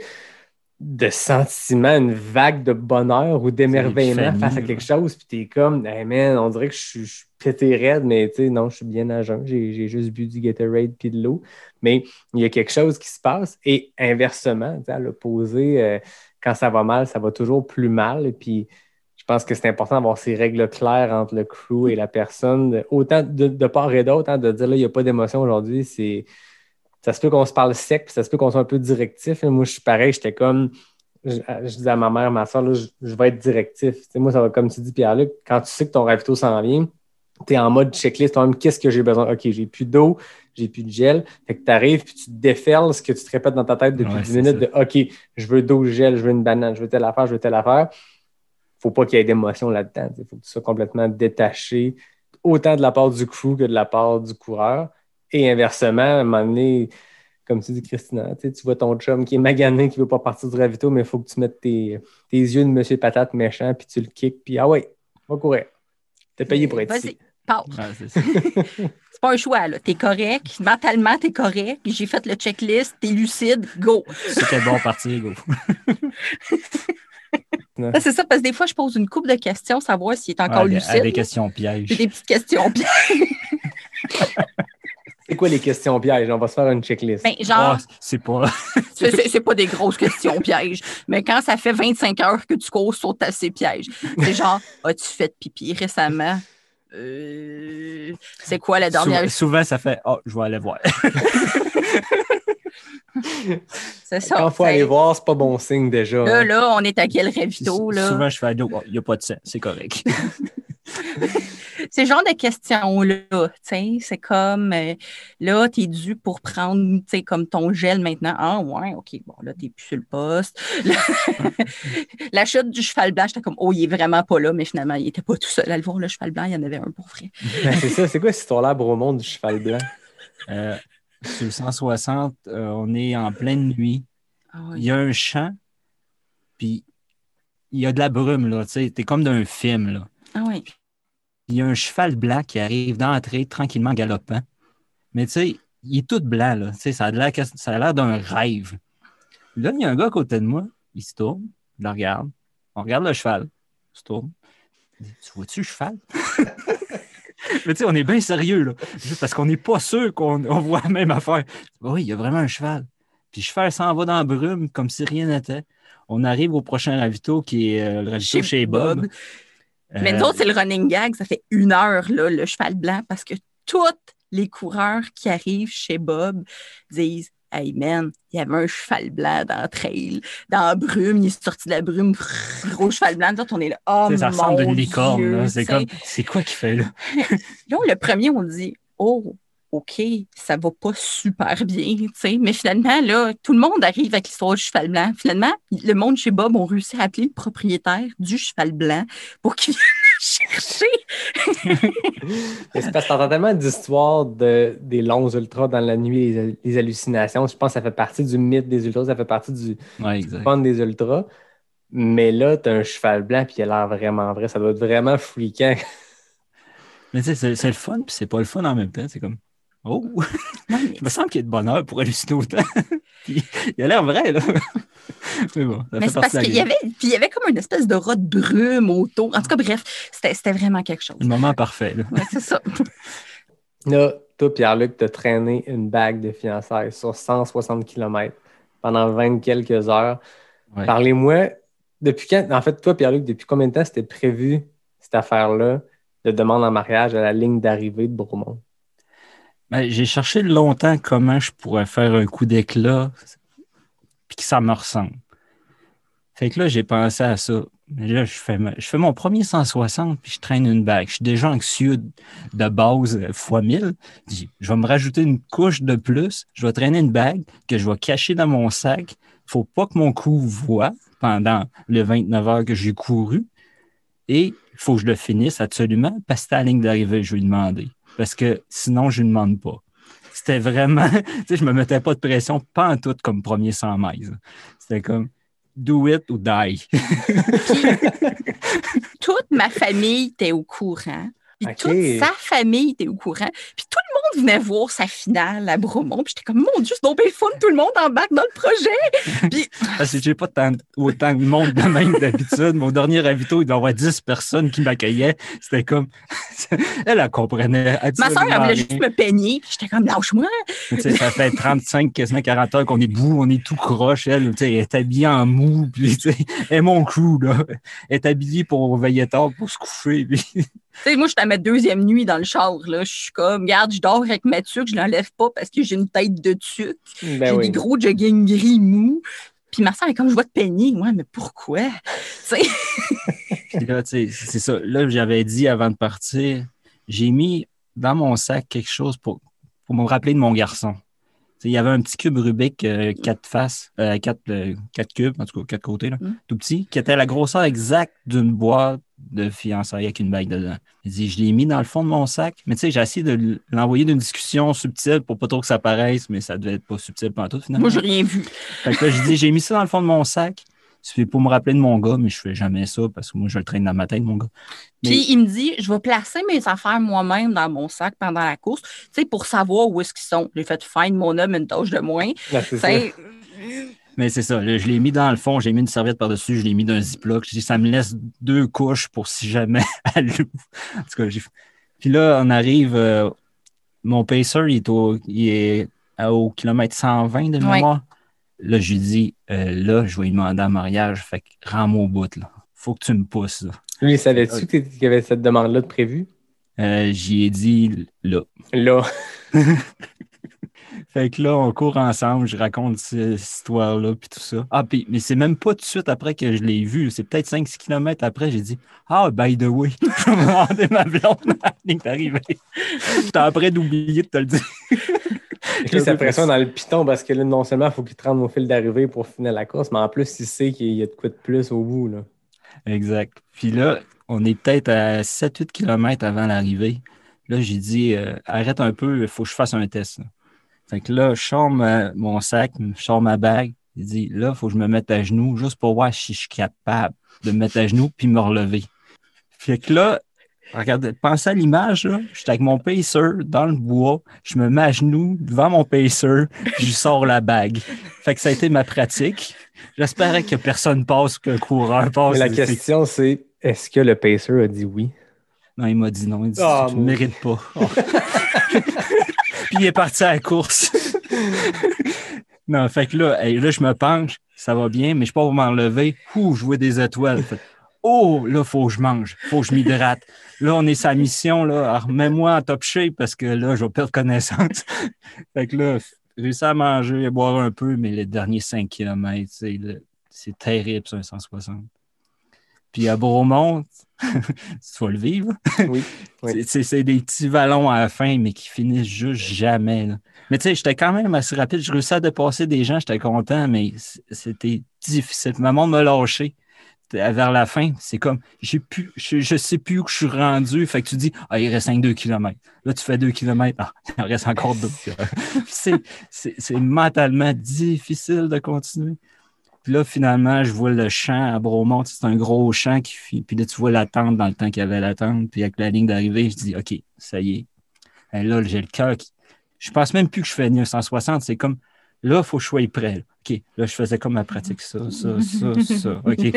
de sentiment, une vague de bonheur ou d'émerveillement face à quelque chose, puis t'es comme, hey man, on dirait que je suis pété raide, mais tu sais, non, je suis bien à jeun, j'ai juste bu du Gatorade puis de l'eau, mais il y a quelque chose qui se passe, et inversement, à l'opposé, euh, quand ça va mal, ça va toujours plus mal, et puis je pense que c'est important d'avoir ces règles claires entre le crew et la personne, autant de, part et d'autre, hein, de dire là, il n'y a pas d'émotion aujourd'hui, c'est ça se peut qu'on se parle sec, puis ça se peut qu'on soit un peu directif. Moi, je suis pareil, j'étais comme, je, disais à ma mère, ma soeur, je, vais être directif. moi, ça va, comme tu dis, Pierre-Luc, quand tu sais que ton ravito s'en vient, tu es en mode checklist, toi-même, qu'est-ce que j'ai besoin? OK, j'ai plus d'eau, j'ai plus de gel. Fait que tu arrives, puis tu déferles ce que tu te répètes dans ta tête depuis 10 minutes de OK, je veux d'eau, gel, je veux une banane, je veux telle affaire, je veux telle affaire. Faut pas qu'il y ait d'émotion là-dedans. Il faut que tu sois complètement détaché, autant de la part du crew que de la part du coureur. Et inversement, à un moment donné, comme tu dis, Christina, tu vois ton chum qui est magané, qui ne veut pas partir du ravito, mais il faut que tu mettes tes, yeux de monsieur patate méchant, puis tu le kicks, puis ah ouais, va courir. T'es payé pour être ici. c'est pas un choix, là. T'es correct, mentalement, t'es correct. J'ai fait le checklist, t'es lucide, go. C'était bon partir, go. c'est ça, parce que des fois, je pose une couple de questions, savoir s'il est encore lucide. Des questions pièges. Des petites questions pièges. C'est quoi les questions pièges? On va se faire une checklist. Ben, genre, ah, c'est pas. c'est pas des grosses questions pièges. Mais quand ça fait 25 heures que tu cours sur ta ces pièges, c'est genre, as-tu fait pipi récemment? Euh, c'est quoi la dernière? Souvent, ça fait, oh, je vais aller voir. c'est ça. Quand il faut aller voir, c'est pas bon signe déjà. Là, hein. là, on est à quel ravito, là? Souvent, je fais, oh, il n'y a pas de sang, c'est correct. C'est genre de questions-là, c'est comme, euh, là, tu es dû pour prendre, comme ton gel maintenant. Ah, ouais, OK, bon, là, tu plus sur le poste. La chute du cheval blanc, j'étais comme, oh, il est vraiment pas là, mais finalement, il était pas tout seul à le voir, le cheval blanc, il y en avait un pour vrai. Ben, c'est ça, c'est quoi cette histoire-là, monde du cheval blanc? Euh, sur le 160, euh, on est en pleine nuit. Ah il y a un champ, puis il y a de la brume, là, tu sais, t'es comme d'un film, là. Ah oui il y a un cheval blanc qui arrive d'entrée tranquillement galopant. Mais tu sais, il est tout blanc, là. Tu sais, ça a l'air d'un rêve. Là, il y a un gars à côté de moi, il se tourne, il le regarde. On regarde le cheval, il se tourne. Tu vois-tu le cheval? Mais tu sais, on est bien sérieux, là. Juste parce qu'on n'est pas sûr qu'on voit la même affaire. Oui, il y a vraiment un cheval. Puis le cheval s'en va dans la brume comme si rien n'était. On arrive au prochain ravito qui est euh, le ravito chez, Bob. Mais nous c'est le running gag. Ça fait une heure, là, le cheval blanc, parce que tous les coureurs qui arrivent chez Bob disent Hey man, il y avait un cheval blanc dans le trail, dans la brume, il est sorti de la brume, gros cheval blanc. on est là, oh Ça ressemble à une licorne. C'est comme, c'est quoi qu'il fait là? là, le premier, on dit, oh, OK, ça va pas super bien, tu sais. Mais finalement, là, tout le monde arrive avec l'histoire du cheval blanc. Finalement, le monde chez Bob ont réussi à appeler le propriétaire du cheval blanc pour qu'il vienne chercher. c'est parce que t'entends tellement d'histoires de, des longs ultras dans la nuit, les, les, hallucinations. Je pense que ça fait partie du mythe des ultras, ça fait partie du, fun des ultras. Mais là, t'as un cheval blanc, puis il a l'air vraiment vrai. Ça doit être vraiment fréquent. Mais tu sais, c'est le fun, puis c'est pas le fun en même temps. C'est comme. Oh! Il me semble qu'il y a de bonheur pour halluciner autant. il a l'air vrai, là. mais bon, ça mais c'est parce qu'il y avait, puis il y avait comme une espèce de rat de brume autour. En tout cas, bref, c'était, vraiment quelque chose. Le moment parfait, là. c'est ça. Là, toi, Pierre-Luc, t'as traîné une bague de fiançailles sur 160 km pendant 20 quelques heures. Parlez-moi, depuis quand, en fait, toi, Pierre-Luc, depuis combien de temps c'était prévu, cette affaire-là, de demande en mariage à la ligne d'arrivée de Bromont? Ben, j'ai cherché longtemps comment je pourrais faire un coup d'éclat puis que ça me ressemble. Fait que là, j'ai pensé à ça. Là, je fais, mon premier 160, puis je traîne une bague. Je suis déjà anxieux de base fois 1000. Je vais me rajouter une couche de plus. Je vais traîner une bague que je vais cacher dans mon sac. faut pas que mon cou voit pendant les 29 heures que j'ai couru. Et il faut que je le finisse absolument, parce que c'était la ligne d'arrivée, je lui demander. Parce que sinon, je ne demande pas. C'était vraiment, tu sais, je me mettais pas de pression, pas en tout comme premier 100 miles. C'était comme, do it ou die. Toute ma famille était au courant. Puis toute sa famille était au courant. Puis tout venait voir sa finale à Bromont. Puis j'étais comme, mon Dieu, c'est donc bien le fun, tout le monde embarque dans le projet. Puis Parce que j'ai pas tant, autant de monde de même d'habitude. Mon dernier ravito, il doit y avoir 10 personnes qui m'accueillaient. C'était comme. elle, elle comprenait. ma soeur, elle voulait juste me peigner. Puis j'étais comme, lâche-moi. Ça fait 35, quasiment 40 heures qu'on est debout, on est tout croche. Elle, tu sais, elle est habillée en mou. Puis, tu sais, elle est mon crew, là. Elle est habillée pour veiller tard, pour se coucher. Puis, sais, moi, je suis à ma deuxième nuit dans le char. Là. Je suis comme, regarde, je dors avec ma tuque, je l'enlève pas parce que j'ai une tête de tuque. Ben j'ai oui. des gros jogging gris mous. Puis ma soeur est comme, je vois te peigner. Ouais, mais pourquoi? Là, c'est ça. Là, j'avais dit avant de partir, j'ai mis dans mon sac quelque chose pour, pour me rappeler de mon garçon. Tu sais, il y avait un petit cube Rubik, euh, quatre faces, euh, quatre, euh, quatre cubes, en tout cas, quatre côtés, là, Mm. tout petit, qui était la grosseur exacte d'une boîte de fiançailles avec une bague dedans. Il dit, je l'ai mis dans le fond de mon sac, mais tu sais, j'ai essayé de l'envoyer d'une discussion subtile pour pas trop que ça paraisse, mais ça devait être pas subtil pendant tout, finalement. moi, j'ai rien vu. Fait que là, j'ai dit, j'ai mis ça dans le fond de mon sac. C'est pour me rappeler de mon gars, mais je fais jamais ça parce que moi, je le traîne dans ma tête, mon gars. Mais- Puis il me dit, je vais placer mes affaires moi-même dans mon sac pendant la course, tu sais, pour savoir où est-ce qu'ils sont. J'ai fait find mon homme une tâche de moins. Ah, Mais c'est ça, là, je l'ai mis dans le fond, j'ai mis une serviette par-dessus, je l'ai mis dans un ziploc. J'ai dit, ça me laisse deux couches pour si jamais elle l'ouvre. En tout cas, j'ai... Puis là, on arrive, euh, mon pacer, il est au, il est à- au kilomètre 120 de Ouais. mémoire. Là, je lui dis, euh, là, je vais lui demander en mariage, fait que rends-moi au bout, là. Faut que tu me pousses, là. Lui, savais-tu qu'il y avait cette demande-là de prévue? Euh, j'y ai dit, là. Là. Fait que là, on court ensemble, je raconte cette histoire-là, puis tout ça. Ah, puis, mais c'est même pas tout de suite après que je l'ai vu. C'est peut-être 5-6 km après, j'ai dit Ah, by the way, je vais demander ma blonde à la ligne d'arrivée. J'étais après d'oublier de te le dire. Lui, ça pression dans le piton parce que là, non seulement il faut qu'il te rende au fil d'arrivée pour finir la course, mais en plus, il sait qu'il y a de quoi de plus au bout. Là. Exact. Puis là, on est peut-être à 7-8 km avant l'arrivée. Là, j'ai dit euh, Arrête un peu, il faut que je fasse un test. là. Fait que là, je sors ma- mon sac, je sors ma bague. Il dit Là, il faut que je me mette à genoux juste pour voir si je suis capable de me mettre à genoux puis me relever. Fait que là, regardez, pensez à l'image, là. Je suis avec mon pacer dans le bois, je me mets à genoux devant mon pacer, puis je sors la bague. Fait que ça a été ma pratique. J'espérais que personne passe, qu'un coureur passe. Mais la question, c'est est-ce que le pacer a dit oui? non, il m'a dit non. Il dit Ah, Tu ne mérites pas. Puis il est parti à la course. non, fait que là, hey, là, je me penche, ça va bien, mais je ne suis pas m'enlever. Ouh, je vois des étoiles. Fait, oh, là, il faut que je mange, il faut que je m'hydrate. Là, on est sa mission, là. Alors, Remets-moi en top shape parce que là, je vais perdre connaissance. fait que là, réussi à manger, à boire un peu, mais les derniers 5 km, c'est le- c'est terrible, un 160. Puis à Beaumont, tu vas le vivre. Oui. Oui. C'est- des petits vallons à la fin, mais qui finissent juste jamais. là. Mais tu sais, j'étais quand même assez rapide. Je réussis à dépasser des gens, j'étais content, mais c'était difficile. Ma montre m'a lâché. Vers la fin, c'est comme, j'ai pu, je, je sais plus où je suis rendu. Fait que tu dis, ah, il reste 5-2 km. Là, tu fais 2 km. Ah, il en reste encore 2. c'est c'est- c'est mentalement difficile de continuer. Puis là, finalement, je vois le champ à Bromont. C'est un gros champ qui Puis là, tu vois la tente dans le temps qu'il y avait la tente. Puis avec la ligne d'arrivée, je dis OK, ça y est. Et là, j'ai le cœur qui. Je pense même plus que je fais 960. C'est comme là, il faut que je sois prêt. Là. OK. Là, je faisais comme ma pratique. Ça, ça, ça, ça. OK.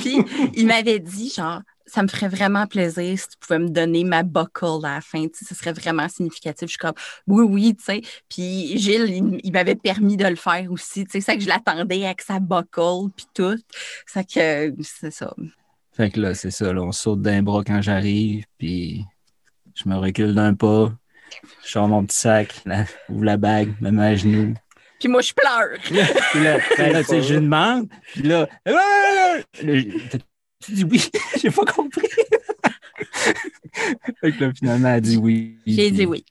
Puis il m'avait dit, genre, ça me ferait vraiment plaisir si tu pouvais me donner ma buckle à la fin. Tu sais, ce serait vraiment significatif. Je suis comme, oui, oui, tu sais. Puis Gilles, il, il m'avait permis de le faire aussi. Tu sais, c'est que je l'attendais avec sa buckle, puis tout. C'est que c'est ça. Fait que là, c'est ça. Là, on saute d'un bras quand j'arrive. Puis je me recule d'un pas. Je sors mon petit sac, là, ouvre la bague, me mets à genoux. Puis moi, je pleure. Puis là, ben là, tu sais, je demande. Puis là, là, J'ai dit oui, j'ai pas compris. fait que là, finalement, elle a dit oui. J'ai dit oui.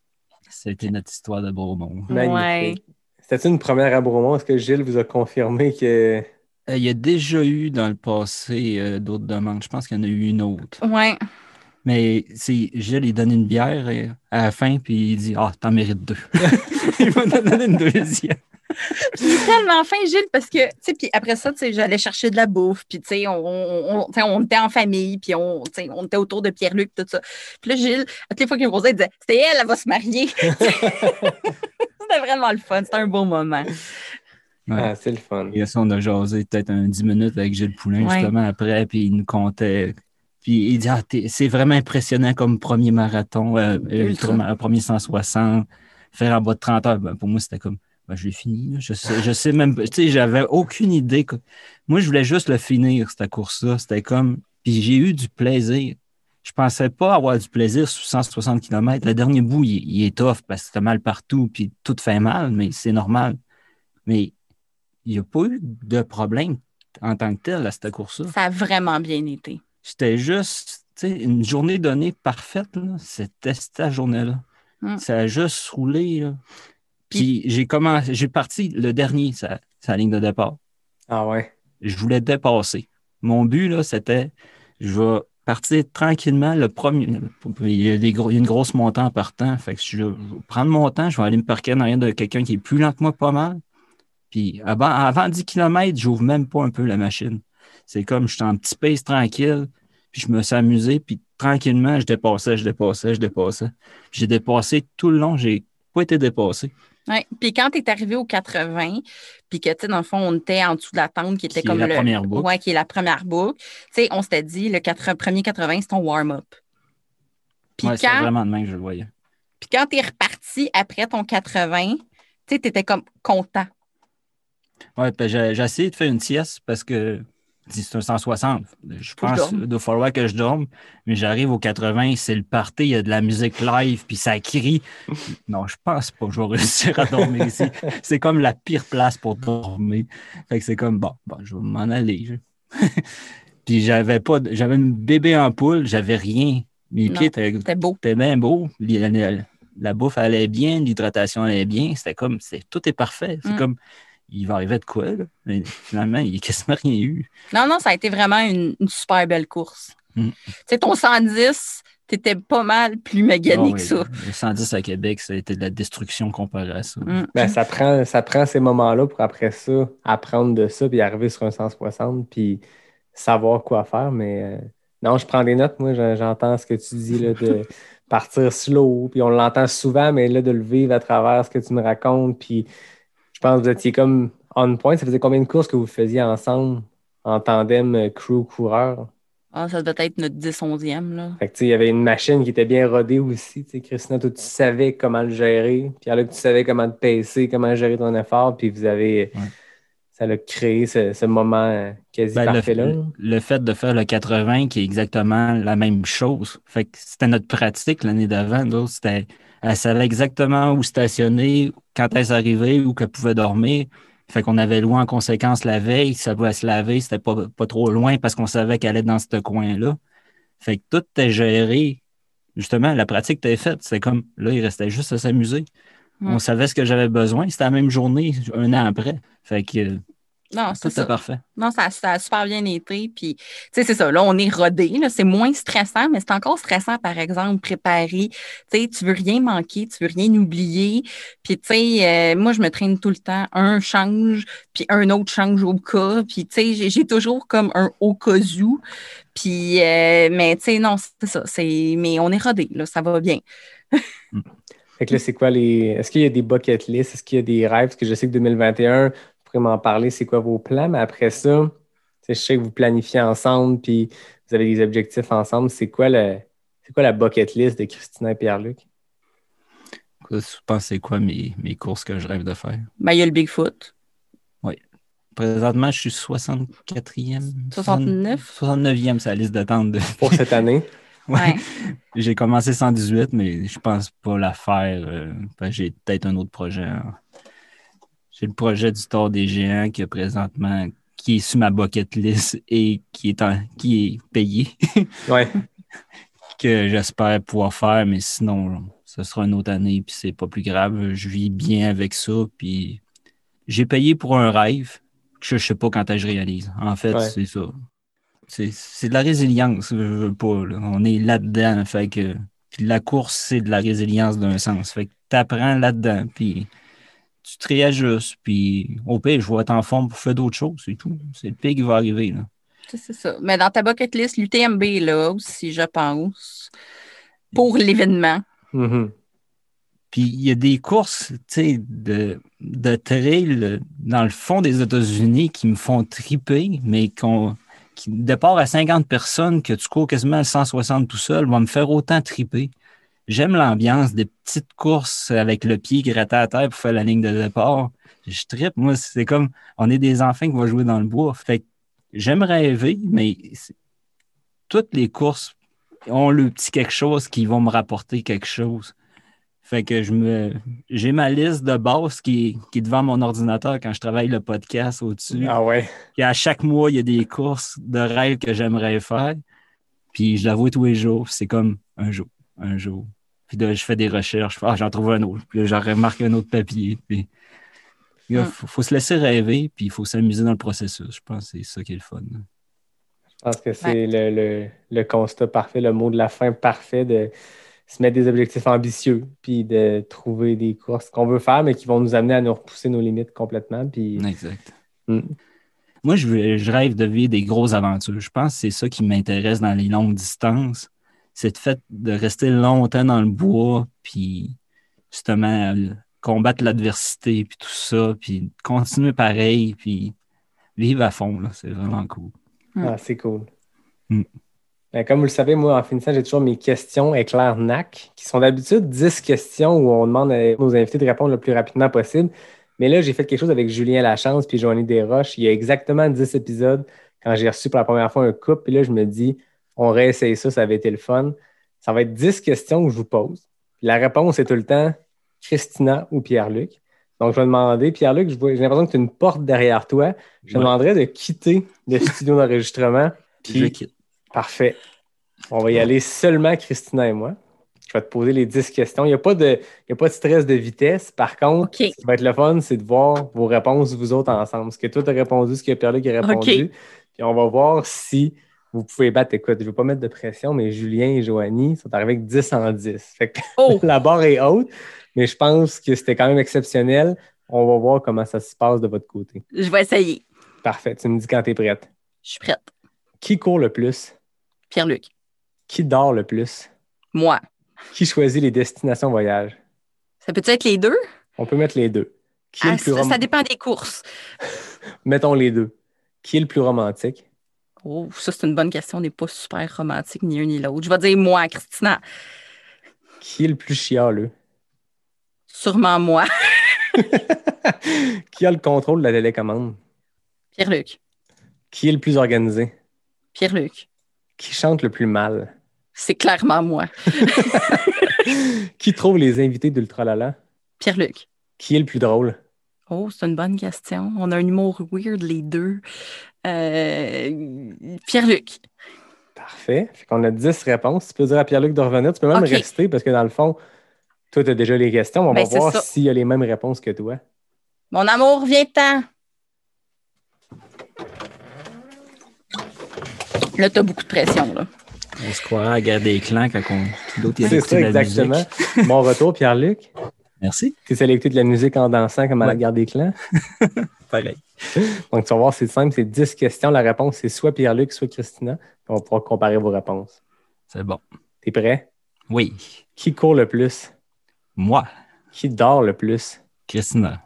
C'était notre histoire de Beaumont. Magnifique. C'était une première à Bromont? Est-ce que Gilles vous a confirmé que. Euh, il y a déjà eu dans le passé euh, d'autres demandes. Je pense qu'il y en a eu une autre. Ouais. Mais c'est Gilles, il donne une bière et- à la fin, puis il dit Ah, t'en mérites deux. il m'a donné une deuxième. Puis il est tellement fin, Gilles, parce que, tu sais, puis après ça, tu sais, j'allais chercher de la bouffe, puis, tu sais, on, on, on- était en famille, puis on, tu sais, on était autour de Pierre-Luc, tout ça. Puis là, Gilles, à toutes les fois qu'il me posait, il disait C'était elle, elle va se marier. C'était vraiment le fun, c'était un beau moment. Ouais. Ah, c'est le fun. Et ça, on a jasé peut-être un 10 minutes avec Gilles Poulain, Ouais. justement, après, puis il nous comptait. Puis il dit ah, c'est vraiment impressionnant comme premier marathon, euh, Ultra. ultra, premier 160, faire en bas de 30 heures. Ben, pour moi, c'était comme ben, je l'ai fini. Je sais, je sais même pas. Tu sais, j'avais aucune idée. que- Moi, je voulais juste le finir, cette course-là. C'était comme. Puis j'ai eu du plaisir. Je pensais pas avoir du plaisir sur 160 km. Le dernier bout, il, il est tough parce que c'était mal partout, puis tout fait mal, mais c'est normal. Mais il n'y a pas eu de problème en tant que tel à cette course-là. Ça a vraiment bien été. C'était juste tu sais, une journée donnée parfaite. C'était cette journée-là. Mm. Ça a juste roulé. là. Puis j'ai commencé, j'ai parti le dernier, sa, sa ligne de départ. Ah ouais. Je voulais dépasser. Mon but, là, c'était je vais partir tranquillement le premier. Il y a, des gros- il y a une grosse montée en partant. Fait que je vais prendre mon temps, je vais aller me parquer en arrière de quelqu'un qui est plus lent que moi, pas mal. Puis avant, avant 10 km, j'ouvre même pas un peu la machine. C'est comme je suis en petit pace tranquille, puis je me suis amusé, puis tranquillement, je dépassais, je dépassais, je dépassais. J'ai dépassé tout le long, j'ai pas été dépassé. Ouais. Puis quand tu es arrivé au 80, puis que, tu sais, dans le fond, on était en dessous de la tente qui était Qui comme la le. première boucle. Ouais, qui est la première boucle. Tu sais, on s'était dit, le 80 premier 80, c'est ton warm-up. Puis Ouais, quand, vraiment de même que je le voyais. puis quand tu es reparti après ton 80, tu sais, tu étais comme content. Ouais, puis j'ai j'ai essayé de faire une sieste parce que c'est un 160. Je Faut pense doit falloir que je dorme, mais j'arrive au 80, c'est le party, il y a de la musique live, puis ça crie. Non, je pense pas que je vais réussir à dormir ici. C'est comme la pire place pour dormir. Fait que c'est comme, bon, bon je vais m'en aller. puis j'avais pas, de- j'avais une bébé en poule, j'avais rien. Mes Non. pieds étaient beau. bien beau. La, la- la bouffe allait bien, l'hydratation allait bien. C'était comme, c'est, tout est parfait. C'est Mm. comme, il va arriver de quoi, là? Mais finalement, il n'y a quasiment rien eu. Non, non, ça a été vraiment une, une super belle course. Mm. Tu sais, ton 110, tu étais pas mal plus magané Ah que ça. Le 110 à Québec, ça a été de la destruction comparé à ça. Mm. Ben, ça, prend, ça prend ces moments-là pour après ça apprendre de ça, puis arriver sur un 160, puis savoir quoi faire. Mais euh, non, je prends des notes. Moi, je- j'entends ce que tu dis là, de partir slow, puis on l'entend souvent, mais là, de le vivre à travers ce que tu me racontes, puis je pense que vous étiez comme on point. Ça faisait combien de courses que vous faisiez ensemble en tandem euh, crew-coureur? Ah, ça devait être notre 10-11e, là. Fait que, tu sais, il y avait une machine qui était bien rodée aussi. Christina, toi, tu savais comment le gérer. Puis là, tu savais comment te pacer, comment gérer ton effort. Puis vous avez. Ouais. Ça a créé ce, ce moment euh, quasi Ben, parfait là. le, le fait de faire le 80 qui est exactement la même chose. Fait que c'était notre pratique l'année d'avant. là. C'était, elle savait exactement où stationner, quand elle arrivait, où qu'elle pouvait dormir. Fait qu'on avait loué en conséquence la veille. Ça pouvait se laver, c'était pas, pas trop loin parce qu'on savait qu'elle allait dans ce coin-là. Fait que tout était géré. Justement, la pratique était faite. C'est comme, là, il restait juste à s'amuser. On savait ce que j'avais besoin. C'était la même journée, un an après. Fait que Non, c'est ça. parfait. Non, ça, ça a super bien été. Puis, tu sais, c'est ça. Là, on est rodé. là, C'est moins stressant, mais c'est encore stressant, par exemple, préparer. Tu sais, tu veux rien manquer, tu veux rien oublier. Puis, tu sais, euh, moi, je me traîne tout le temps. Un change, puis un autre change au cas. Puis, tu sais, j'ai- toujours comme un au cas où. Puis, euh, mais, tu sais, non, c'est ça. c'est- Mais on est rodé, là. Ça va bien. Fait que là, c'est quoi les. Est-ce qu'il y a des bucket lists? Est-ce qu'il y a des rêves? Parce que je sais que 2021, vous pourrez m'en parler, c'est quoi vos plans, mais après ça, tu sais, je sais que vous planifiez ensemble, puis vous avez des objectifs ensemble. C'est quoi le. C'est quoi la bucket list de Christina et Pierre-Luc? Je pense c'est quoi mes, mes courses que je rêve de faire? Ben, il y a le Bigfoot. Présentement, je suis 64e. 69? 69e, c'est la liste d'attente. de- Pour cette année? Ouais. J'ai commencé 118, mais je pense pas la faire. euh, J'ai peut-être un autre projet. hein. J'ai le projet du Tour des Géants qui est présentement qui est sur ma bucket list et qui est, en- qui est payé, Ouais. que j'espère pouvoir faire, mais sinon, ce sera une autre année, puis c'est pas plus grave. Je vis bien avec ça, puis j'ai payé pour un rêve que je sais pas quand je réalise. En fait, Ouais. c'est ça. C'est c'est de la résilience, je veux pas. là. On est là-dedans, fait que puis la course, c'est de la résilience d'un sens. Fait que t'apprends là-dedans, puis tu te réajustes, puis au pire, je vais être en forme pour faire d'autres choses, c'est tout. C'est le pire qui va arriver, là. C'est ça. Mais dans ta bucket list, l'UTMB, là aussi, je pense, pour l'événement. Mhm. Puis il y a des courses, tu sais, de, de trail dans le fond des États-Unis qui me font triper, mais qu'on qui départ à 50 personnes, que tu cours quasiment à 160 tout seul, va me faire autant triper. J'aime l'ambiance des petites courses avec le pied gratté à terre pour faire la ligne de départ. Je tripe. Moi, c'est comme on est des enfants qui vont jouer dans le bois. Fait que j'aime rêver, mais toutes les courses ont le petit quelque chose qui vont me rapporter quelque chose. Fait que je me j'ai ma liste de base qui, qui est devant mon ordinateur quand je travaille le podcast au-dessus. Ah ouais. Puis à chaque mois, il y a des courses de rêve que j'aimerais faire. Puis je la vois tous les jours. C'est comme un jour, un jour. Puis là, je fais des recherches. Ah, j'en trouve un autre. Puis là, j'en remarque un autre papier. Puis il Mm. faut, faut se laisser rêver, puis il faut s'amuser dans le processus. Je pense que c'est ça qui est le fun. Je pense que c'est le, le- le constat parfait, le mot de la fin parfait de se mettre des objectifs ambitieux, puis de trouver des courses qu'on veut faire, mais qui vont nous amener à nous repousser nos limites complètement. Puis, Exact. Mm. Moi, je, veux- je rêve de vivre des grosses aventures. Je pense que c'est ça qui m'intéresse dans les longues distances. C'est le fait de rester longtemps dans le bois, puis justement euh, combattre l'adversité, puis tout ça, puis continuer pareil, puis vivre à fond. là. C'est vraiment cool. ah, c'est cool. Mm. Ben, comme vous le savez, moi, en finissant, j'ai toujours mes questions éclair NAC, qui sont d'habitude 10 questions où on demande à nos invités de répondre le plus rapidement possible. Mais là, j'ai fait quelque chose avec Julien Lachance puis Joanie Desroches. Il y a exactement 10 épisodes quand j'ai reçu pour la première fois un couple. Puis là, je me dis, on réessaye ça, ça avait été le fun. Ça va être 10 questions que je vous pose. Puis la réponse est tout le temps Christina ou Pierre-Luc. Donc, je vais demander, Pierre-Luc, j'ai l'impression que tu as une porte derrière toi. Je te Ouais. demanderais de quitter le studio d'enregistrement. Puis Je quitte. Parfait. On va y aller seulement Christina et moi. Je vais te poser les 10 questions. Il n'y a, pas de- il y a pas de stress de vitesse. Par contre, ce qui va être le fun, c'est de voir vos réponses, vous autres, ensemble. Ce que toi, tu as répondu, ce que Pierre-Luc a répondu. Puis on va voir si vous pouvez battre. Écoute, je ne veux pas mettre de pression, mais Julien et Joanie sont arrivés avec 10 en 10. Fait que Oh! la barre est haute, mais je pense que c'était quand même exceptionnel. On va voir comment ça se passe de votre côté. Je vais essayer. Parfait. Tu me dis quand tu es prête. Je suis prête. Qui court le plus? Pierre-Luc. Qui dort le plus? Moi. Qui choisit les destinations voyage? Ça peut être les deux? On peut mettre les deux. Qui est Ah, le plus ça, rom- ça dépend des courses. Mettons les deux. Qui est le plus romantique? Oh, ça, c'est une bonne question. On n'est pas super romantique ni un ni l'autre. Je vais dire moi, Christina. Qui est le plus chialeux? Sûrement moi. Qui a le contrôle de la télécommande? Pierre-Luc. Qui est le plus organisé? Pierre-Luc. Qui chante le plus mal? C'est clairement moi. Qui trouve les invités d'Ultralala? Pierre-Luc. Qui est le plus drôle? Oh, c'est une bonne question. On a un humour weird, les deux. Euh, Pierre-Luc. Parfait. Fait qu'on a 10 réponses. Tu peux dire à Pierre-Luc de revenir. Tu peux même OK. rester parce que dans le fond, toi, tu as déjà les questions. On Ben, va c'est voir s'il y a les mêmes réponses que toi. Mon amour, viens-t'en. Là, t'as beaucoup de pression, là. On se croirait à garder les clans quand on... a C'est ça, la exactement. Bon retour, Pierre-Luc. Merci. Tu es allé écouter de la musique en dansant comme à la Ouais. garde des clans? Pareil. Donc, tu vas voir, c'est simple, c'est 10 questions. La réponse, c'est soit Pierre-Luc, soit Christina. On va pouvoir comparer vos réponses. C'est bon. T'es prêt? Oui. Qui court le plus? Moi, Qui dort le plus? Christina,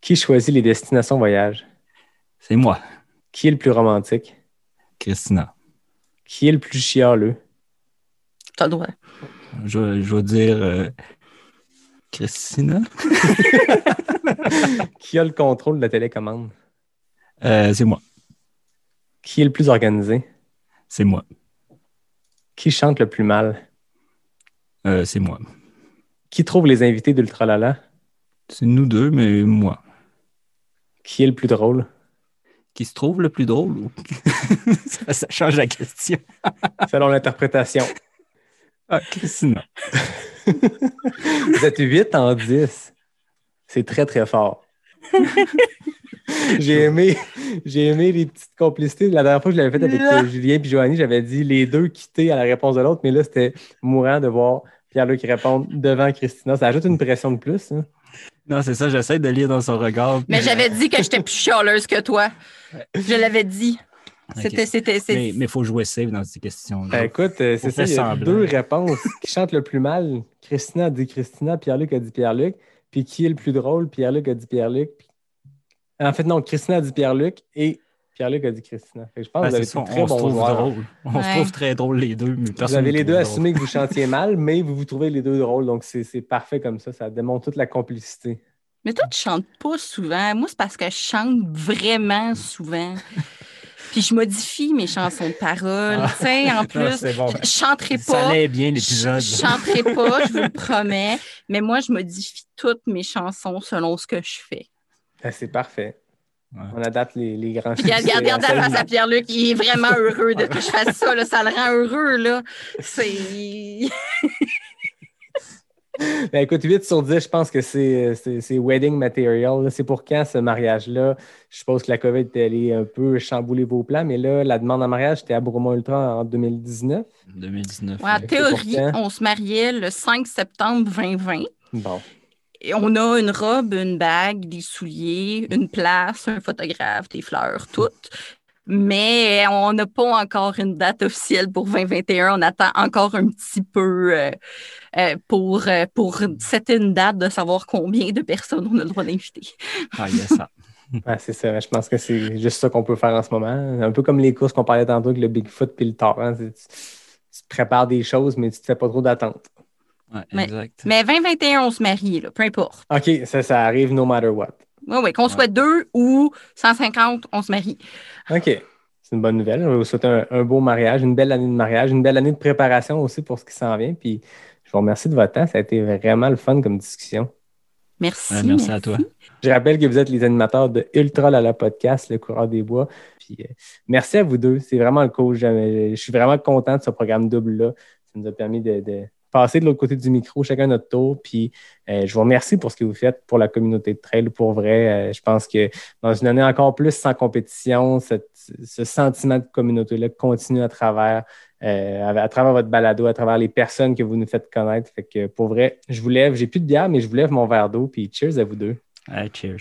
Qui choisit les destinations voyage? c'est moi, Qui est le plus romantique? Christina. Qui est le plus chialeux? T'as le droit. Je, vais- je vais dire euh, Christina. Qui a le contrôle de la télécommande? Euh, c'est moi. Qui est le plus organisé? C'est moi. Qui chante le plus mal? Euh, c'est moi. Qui trouve les invités d'Ultralala? C'est nous deux, mais moi. Qui est le plus drôle? qui se trouve le plus drôle ça, ça change la question. Selon l'interprétation. Ah, Christina. Vous êtes 8 en 10. C'est très, très fort. j'ai aimé, j'ai aimé les petites complicités. La dernière fois que je l'avais fait avec euh, Julien et Joanie, j'avais dit les deux quittés à la réponse de l'autre, mais là, c'était mourant de voir Pierre-Luc répondre devant Christina. Ça ajoute une pression de plus. hein. Non, c'est ça, j'essaie de lire dans son regard. Mais j'avais dit que j'étais plus chialeuse que toi. Je l'avais dit. C'était, c'était, Mais il faut jouer safe dans ces questions. Ben, écoute, euh, c'est ça, il y a deux réponses. Qui chante le plus mal? Christina a dit Christina, Pierre-Luc a dit Pierre-Luc. Puis qui est le plus drôle? Pierre-Luc a dit Pierre-Luc. Puis- En fait, non, Christina a dit Pierre-Luc et Pierre-Luc a dit Christina. Fait que je pense que vous avez très on se bons trouve drôle. On Ouais. se trouve très drôle les deux, mais Vous avez les deux assumé que vous chantiez mal, mais vous vous trouvez les deux drôles. Donc, c'est c'est parfait comme ça. Ça démontre toute la complicité. Mais toi, tu chantes pas souvent. Moi, c'est parce que je chante vraiment souvent. Puis je modifie mes chansons de paroles. Ah. Tu sais, en plus, bon. je chanterai Ça pas. allait bien Je l'épisode. je chanterai pas, je vous le promets. Mais moi, je modifie toutes mes chansons selon ce que je fais. Ah, C'est parfait. Ouais. On adapte les, les grands Puis Regarde, succès regarde, la face à Pierre-Luc, il est vraiment heureux de que je fasse ça. là. Ça le rend heureux, là. C'est. Ben, écoute, 8 sur 10, je pense que c'est wedding material. C'est pour quand ce mariage-là? Je suppose que la COVID est allée un peu chambouler vos plans, mais là, la demande en mariage, c'était à Bromont Ultra en 2019. 2019. Ouais, en ouais. théorie, on se mariait le 5 septembre 2020. Bon. Et on a une robe, une bague, des souliers, une place, un photographe, des fleurs, toutes. Mais on n'a pas encore une date officielle pour 2021. On attend encore un petit peu euh, euh, pour, euh, pour setter une date de savoir combien de personnes on a le droit d'inviter. Ah, il y a ça. Ouais, c'est ça. Je pense que c'est juste ça qu'on peut faire en ce moment. Un peu comme les courses qu'on parlait tantôt avec le Bigfoot puis le torrent. c'est- Tu, tu prépares des choses, mais tu ne te fais pas trop d'attente. Ouais, Mais- exact. Mais 2021, on se marie, là, peu importe. OK, ça, ça arrive no matter what. Oui, oui, qu'on soit deux ou 150, on se marie. OK. C'est une bonne nouvelle. Je vais vous souhaiter un, un beau mariage, une belle année de mariage, une belle année de préparation aussi pour ce qui s'en vient. Puis je vous remercie de votre temps. Ça a été vraiment le fun comme discussion. Merci. Ouais, merci à toi. Je rappelle que vous êtes les animateurs de Ultra Lala Podcast, le coureur des bois. Puis euh, merci à vous deux. C'est vraiment le cool. Je, je suis vraiment content de ce programme double-là. Ça nous a permis de, de passer de l'autre côté du micro, chacun notre tour. Puis euh, je vous remercie pour ce que vous faites pour la communauté de trail. Pour vrai, Euh, je pense que dans une année encore plus sans compétition, cette- ce sentiment de communauté-là continue à travers, euh, à, à travers votre balado, à travers les personnes que vous nous faites connaître. Fait que pour vrai, je vous lève. J'ai plus de bière, mais je vous lève mon verre d'eau. Puis cheers à vous deux. Cheers.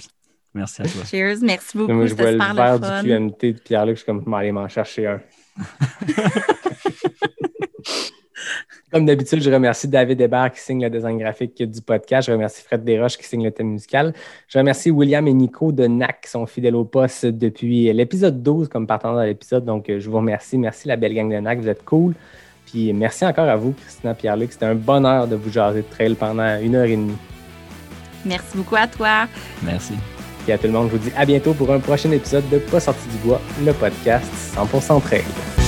Merci à toi. Cheers, merci beaucoup. Moi, je vois le verre fun. du QMT de Pierre-Luc, je suis comme, aller m'en chercher un. Comme d'habitude, je remercie David Hébert qui signe le design graphique du podcast. Je remercie Fred Desroches qui signe le thème musical. Je remercie William et Nico de NAC qui sont fidèles au poste depuis l'épisode 12 comme partant dans l'épisode. Donc, je vous remercie. Merci la belle gang de NAC, vous êtes cool. Puis merci encore à vous, Christina Pierre-Luc. C'était un bonheur de vous jaser de trail pendant une heure et demie. Merci beaucoup à toi. Merci. Et à tout le monde, je vous dis à bientôt pour un prochain épisode de Pas sorti du bois, le podcast 100% trail.